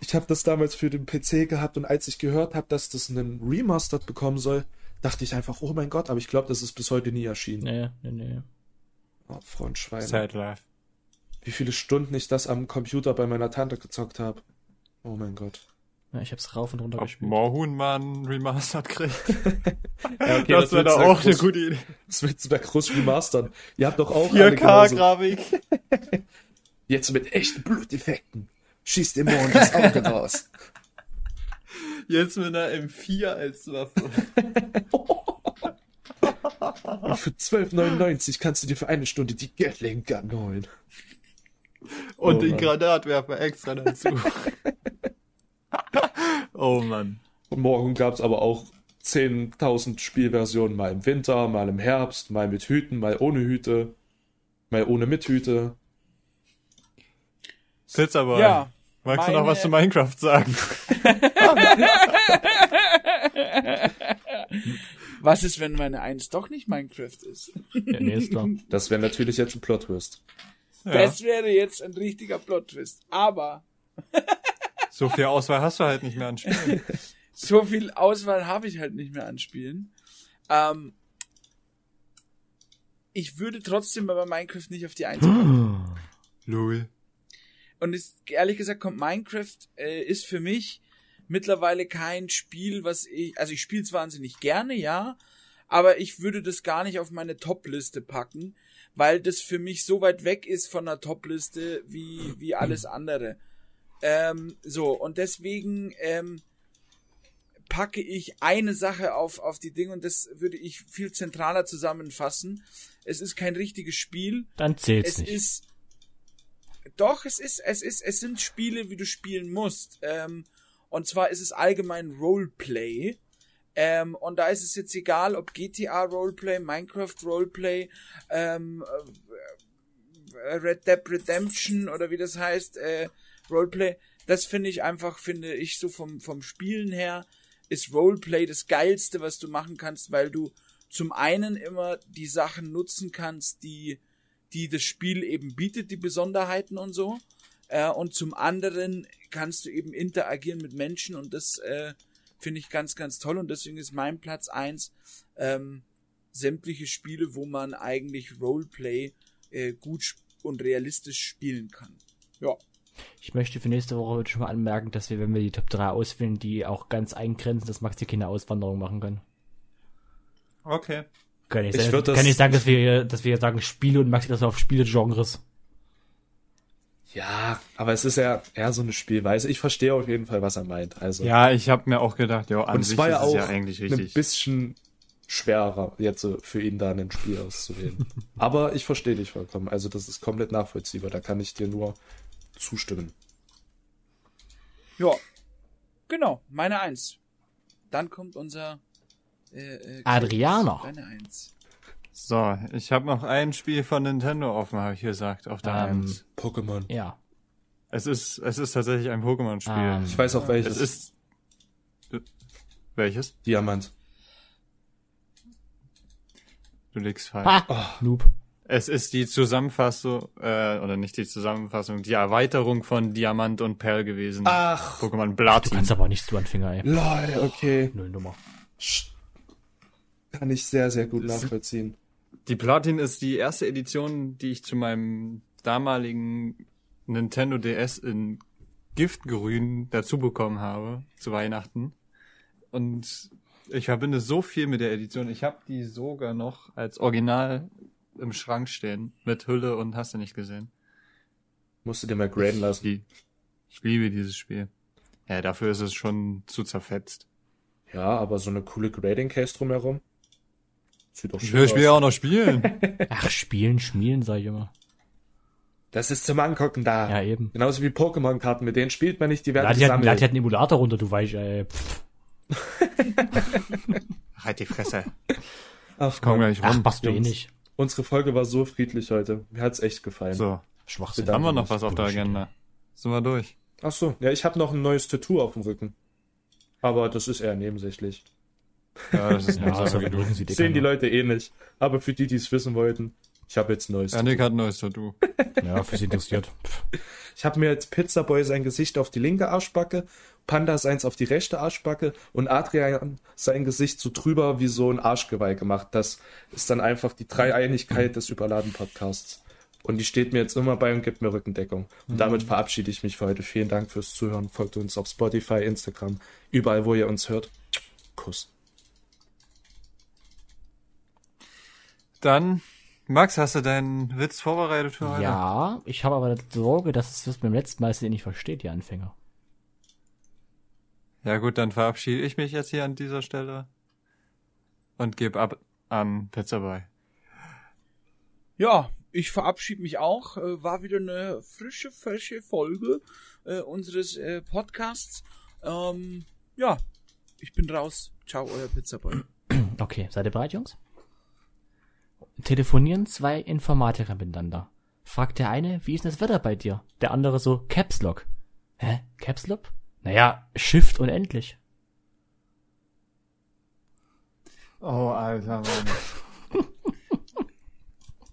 Ich habe das damals für den PC gehabt und als ich gehört habe, dass das einen Remastered bekommen soll, dachte ich einfach, oh mein Gott, aber ich glaube, das ist bis heute nie erschienen. Nee, nee, nee. Oh, Frontschweine. Sad Life. Wie viele Stunden ich das am Computer bei meiner Tante gezockt habe. Oh mein Gott. Ja, ich hab's rauf und runter Ob gespielt. Ein Remastered kriegt. (laughs) Ja, okay, das wäre wird's doch auch eine groß- gute Idee. Das wird da groß remastern. Ihr habt doch auch alle genauso- 4K-Grafik. (laughs) Jetzt mit echten Bluteffekten. Schießt dem Mond das Auge raus. Jetzt mit einer M4 als Waffe. (laughs) Und für 12,99 kannst du dir für eine Stunde die Gatling Gun holen. Und Oh den. Granatwerfer extra dazu. (laughs) oh Mann. Und morgen gab's aber auch 10.000 Spielversionen, mal im Winter, mal im Herbst, mal mit Hüten, mal ohne Hüte, mal ohne mit Hüte. Pizzaboy. Ja, Magst du meine- noch was zu Minecraft sagen? (laughs) Was ist, wenn meine Eins doch nicht Minecraft ist? Ja, nee, ist klar. Das wäre natürlich jetzt ein Plot-Twist. Ja. Das wäre jetzt ein richtiger Plot-Twist. Aber So viel Auswahl hast du halt nicht mehr an Spielen. (laughs) so viel Auswahl habe ich halt nicht mehr an Spielen. Ähm, ich würde trotzdem aber Minecraft nicht auf die Eins (gasps) packen. Lul. Und ist, ehrlich gesagt kommt Minecraft äh, ist für mich mittlerweile kein Spiel, was ich, also ich spiele es wahnsinnig gerne, ja, aber ich würde das gar nicht auf meine Top-Liste packen, weil das für mich so weit weg ist von der Top-Liste wie, wie alles andere. Ähm, so, und deswegen ähm, packe ich eine Sache auf, auf die Dinge und das würde ich viel zentraler zusammenfassen. Es ist kein richtiges Spiel, Dann zählt's es nicht. ist doch, es ist, es ist, es sind Spiele, wie du spielen musst. Ähm, und zwar ist es allgemein Roleplay. Ähm, und da ist es jetzt egal, ob GTA Roleplay, Minecraft Roleplay, ähm, äh, Red Dead Redemption oder wie das heißt, äh, Roleplay. Das finde ich einfach, finde ich so vom, vom Spielen her, ist Roleplay das geilste, was du machen kannst, weil du zum einen immer die Sachen nutzen kannst, die, die das Spiel eben bietet, die Besonderheiten und so. Äh, und zum anderen kannst du eben interagieren mit Menschen und das äh, finde ich ganz, ganz toll. Und deswegen ist mein Platz eins ähm, sämtliche Spiele, wo man eigentlich Roleplay äh, gut und realistisch spielen kann. Ja. Ich möchte für nächste Woche schon mal anmerken, dass wir, wenn wir die Top 3 auswählen, die auch ganz eingrenzen, dass Maxi keine Auswanderung machen kann. Okay. Kann ich, Ich sagen, kann ich sagen, dass wir, dass wir sagen Spiele und Maxi das auf Spiele-Genres. Ja, aber es ist ja eher so eine Spielweise. Ich verstehe auf jeden Fall, was er meint. Also Ja, ich habe mir auch gedacht, ja, an und es sich war ja ist auch es ja eigentlich ein richtig. bisschen schwerer, jetzt so für ihn da ein Spiel auszuwählen. (laughs) aber ich verstehe dich vollkommen. Also das ist komplett nachvollziehbar. Da kann ich dir nur zustimmen. Ja, genau, meine Eins. Dann kommt unser äh, äh, Adrianer. Deine Eins. So, ich habe noch ein Spiel von Nintendo offen, habe ich gesagt, auf der Ähm, Eins. Pokémon. Ja. Es ist, es ist tatsächlich ein Pokémon-Spiel. Ähm, Ich weiß auch welches. es ist. Welches? Diamant. Du liegst falsch. Ha! Noob. Es ist die Zusammenfassung, äh, oder nicht die Zusammenfassung, die Erweiterung von Diamant und Perl gewesen. Ach, Pokémon Du Platin. kannst aber nicht so an den Finger, ey. lol, okay. Null Nummer. Kann ich sehr, sehr gut nachvollziehen. Die Platin ist die erste Edition, die ich zu meinem damaligen Nintendo DS in Giftgrün dazu bekommen habe, zu Weihnachten. Und ich verbinde so viel mit der Edition. Ich habe die sogar noch als Original im Schrank stehen, mit Hülle und hast du nicht gesehen. Musst du dir mal graden lassen. Die, ich liebe dieses Spiel. Ja, dafür ist es schon zu zerfetzt. Ja, aber so eine coole Grading Case drumherum. Sieht doch Ich schön will das Spiel auch noch spielen. (laughs) Ach, spielen, schmielen, sag ich immer. Das ist zum Angucken da. Ja, eben. Genauso wie Pokémon-Karten, mit denen spielt man nicht, die hat, gesammelt. lad die hat einen Emulator runter, du Weich, ey. Pff. (laughs) halt die Fresse. Ach, Komm Mann. gleich Ach, rum. machst du eh nicht. Unsere Folge war so friedlich heute. Mir hat's echt gefallen. So, Schwachsinn. Haben wir noch was auf der. Agenda? Sind wir durch? Ach so, ja, ich habe noch ein neues Tattoo auf dem Rücken. Aber das ist eher nebensächlich. Ja, das ist Ja, nicht so also wie du. Rücken sieht eh Sehen die. Leute eh nicht. Aber für die, die es wissen wollten, ich habe jetzt ein neues Janik hat ein neues Tattoo. Ja, für sie interessiert. Ich habe mir jetzt Pizzaboy sein Gesicht auf die linke Arschbacke, Panda seins auf die rechte Arschbacke und Adrian sein Gesicht so drüber wie so ein Arschgeweih gemacht. Das ist dann einfach die Dreieinigkeit des Überladen-Podcasts. Und die steht mir jetzt immer bei und gibt mir Rückendeckung. Und damit verabschiede ich mich für heute. Vielen Dank fürs Zuhören. Folgt uns auf Spotify, Instagram, überall, wo ihr uns hört. Kuss. Dann, Max, hast du deinen Witz vorbereitet für heute? Ja, ich habe aber die Sorge, dass es das beim letzten Mal sie nicht versteht, die Anfänger. Ja gut, dann verabschiede ich mich jetzt hier an dieser Stelle und gebe ab an Pizzaboy. Ja, ich verabschiede mich auch. Äh, war wieder eine frische, frische Folge äh, unseres äh, Podcasts. Ähm, ja, ich bin raus. Ciao, euer Pizzaboy. (clears throat) Okay, seid ihr bereit, Jungs? Telefonieren zwei Informatiker miteinander. Fragt der eine, wie ist denn das Wetter bei dir? Der andere so, Caps Lock. Hä? Caps Lock? Naja, Shift unendlich. Oh, alter Mann. (laughs)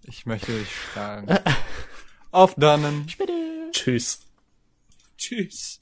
ich möchte dich schlagen. Auf Dannen. Tschüss. Tschüss.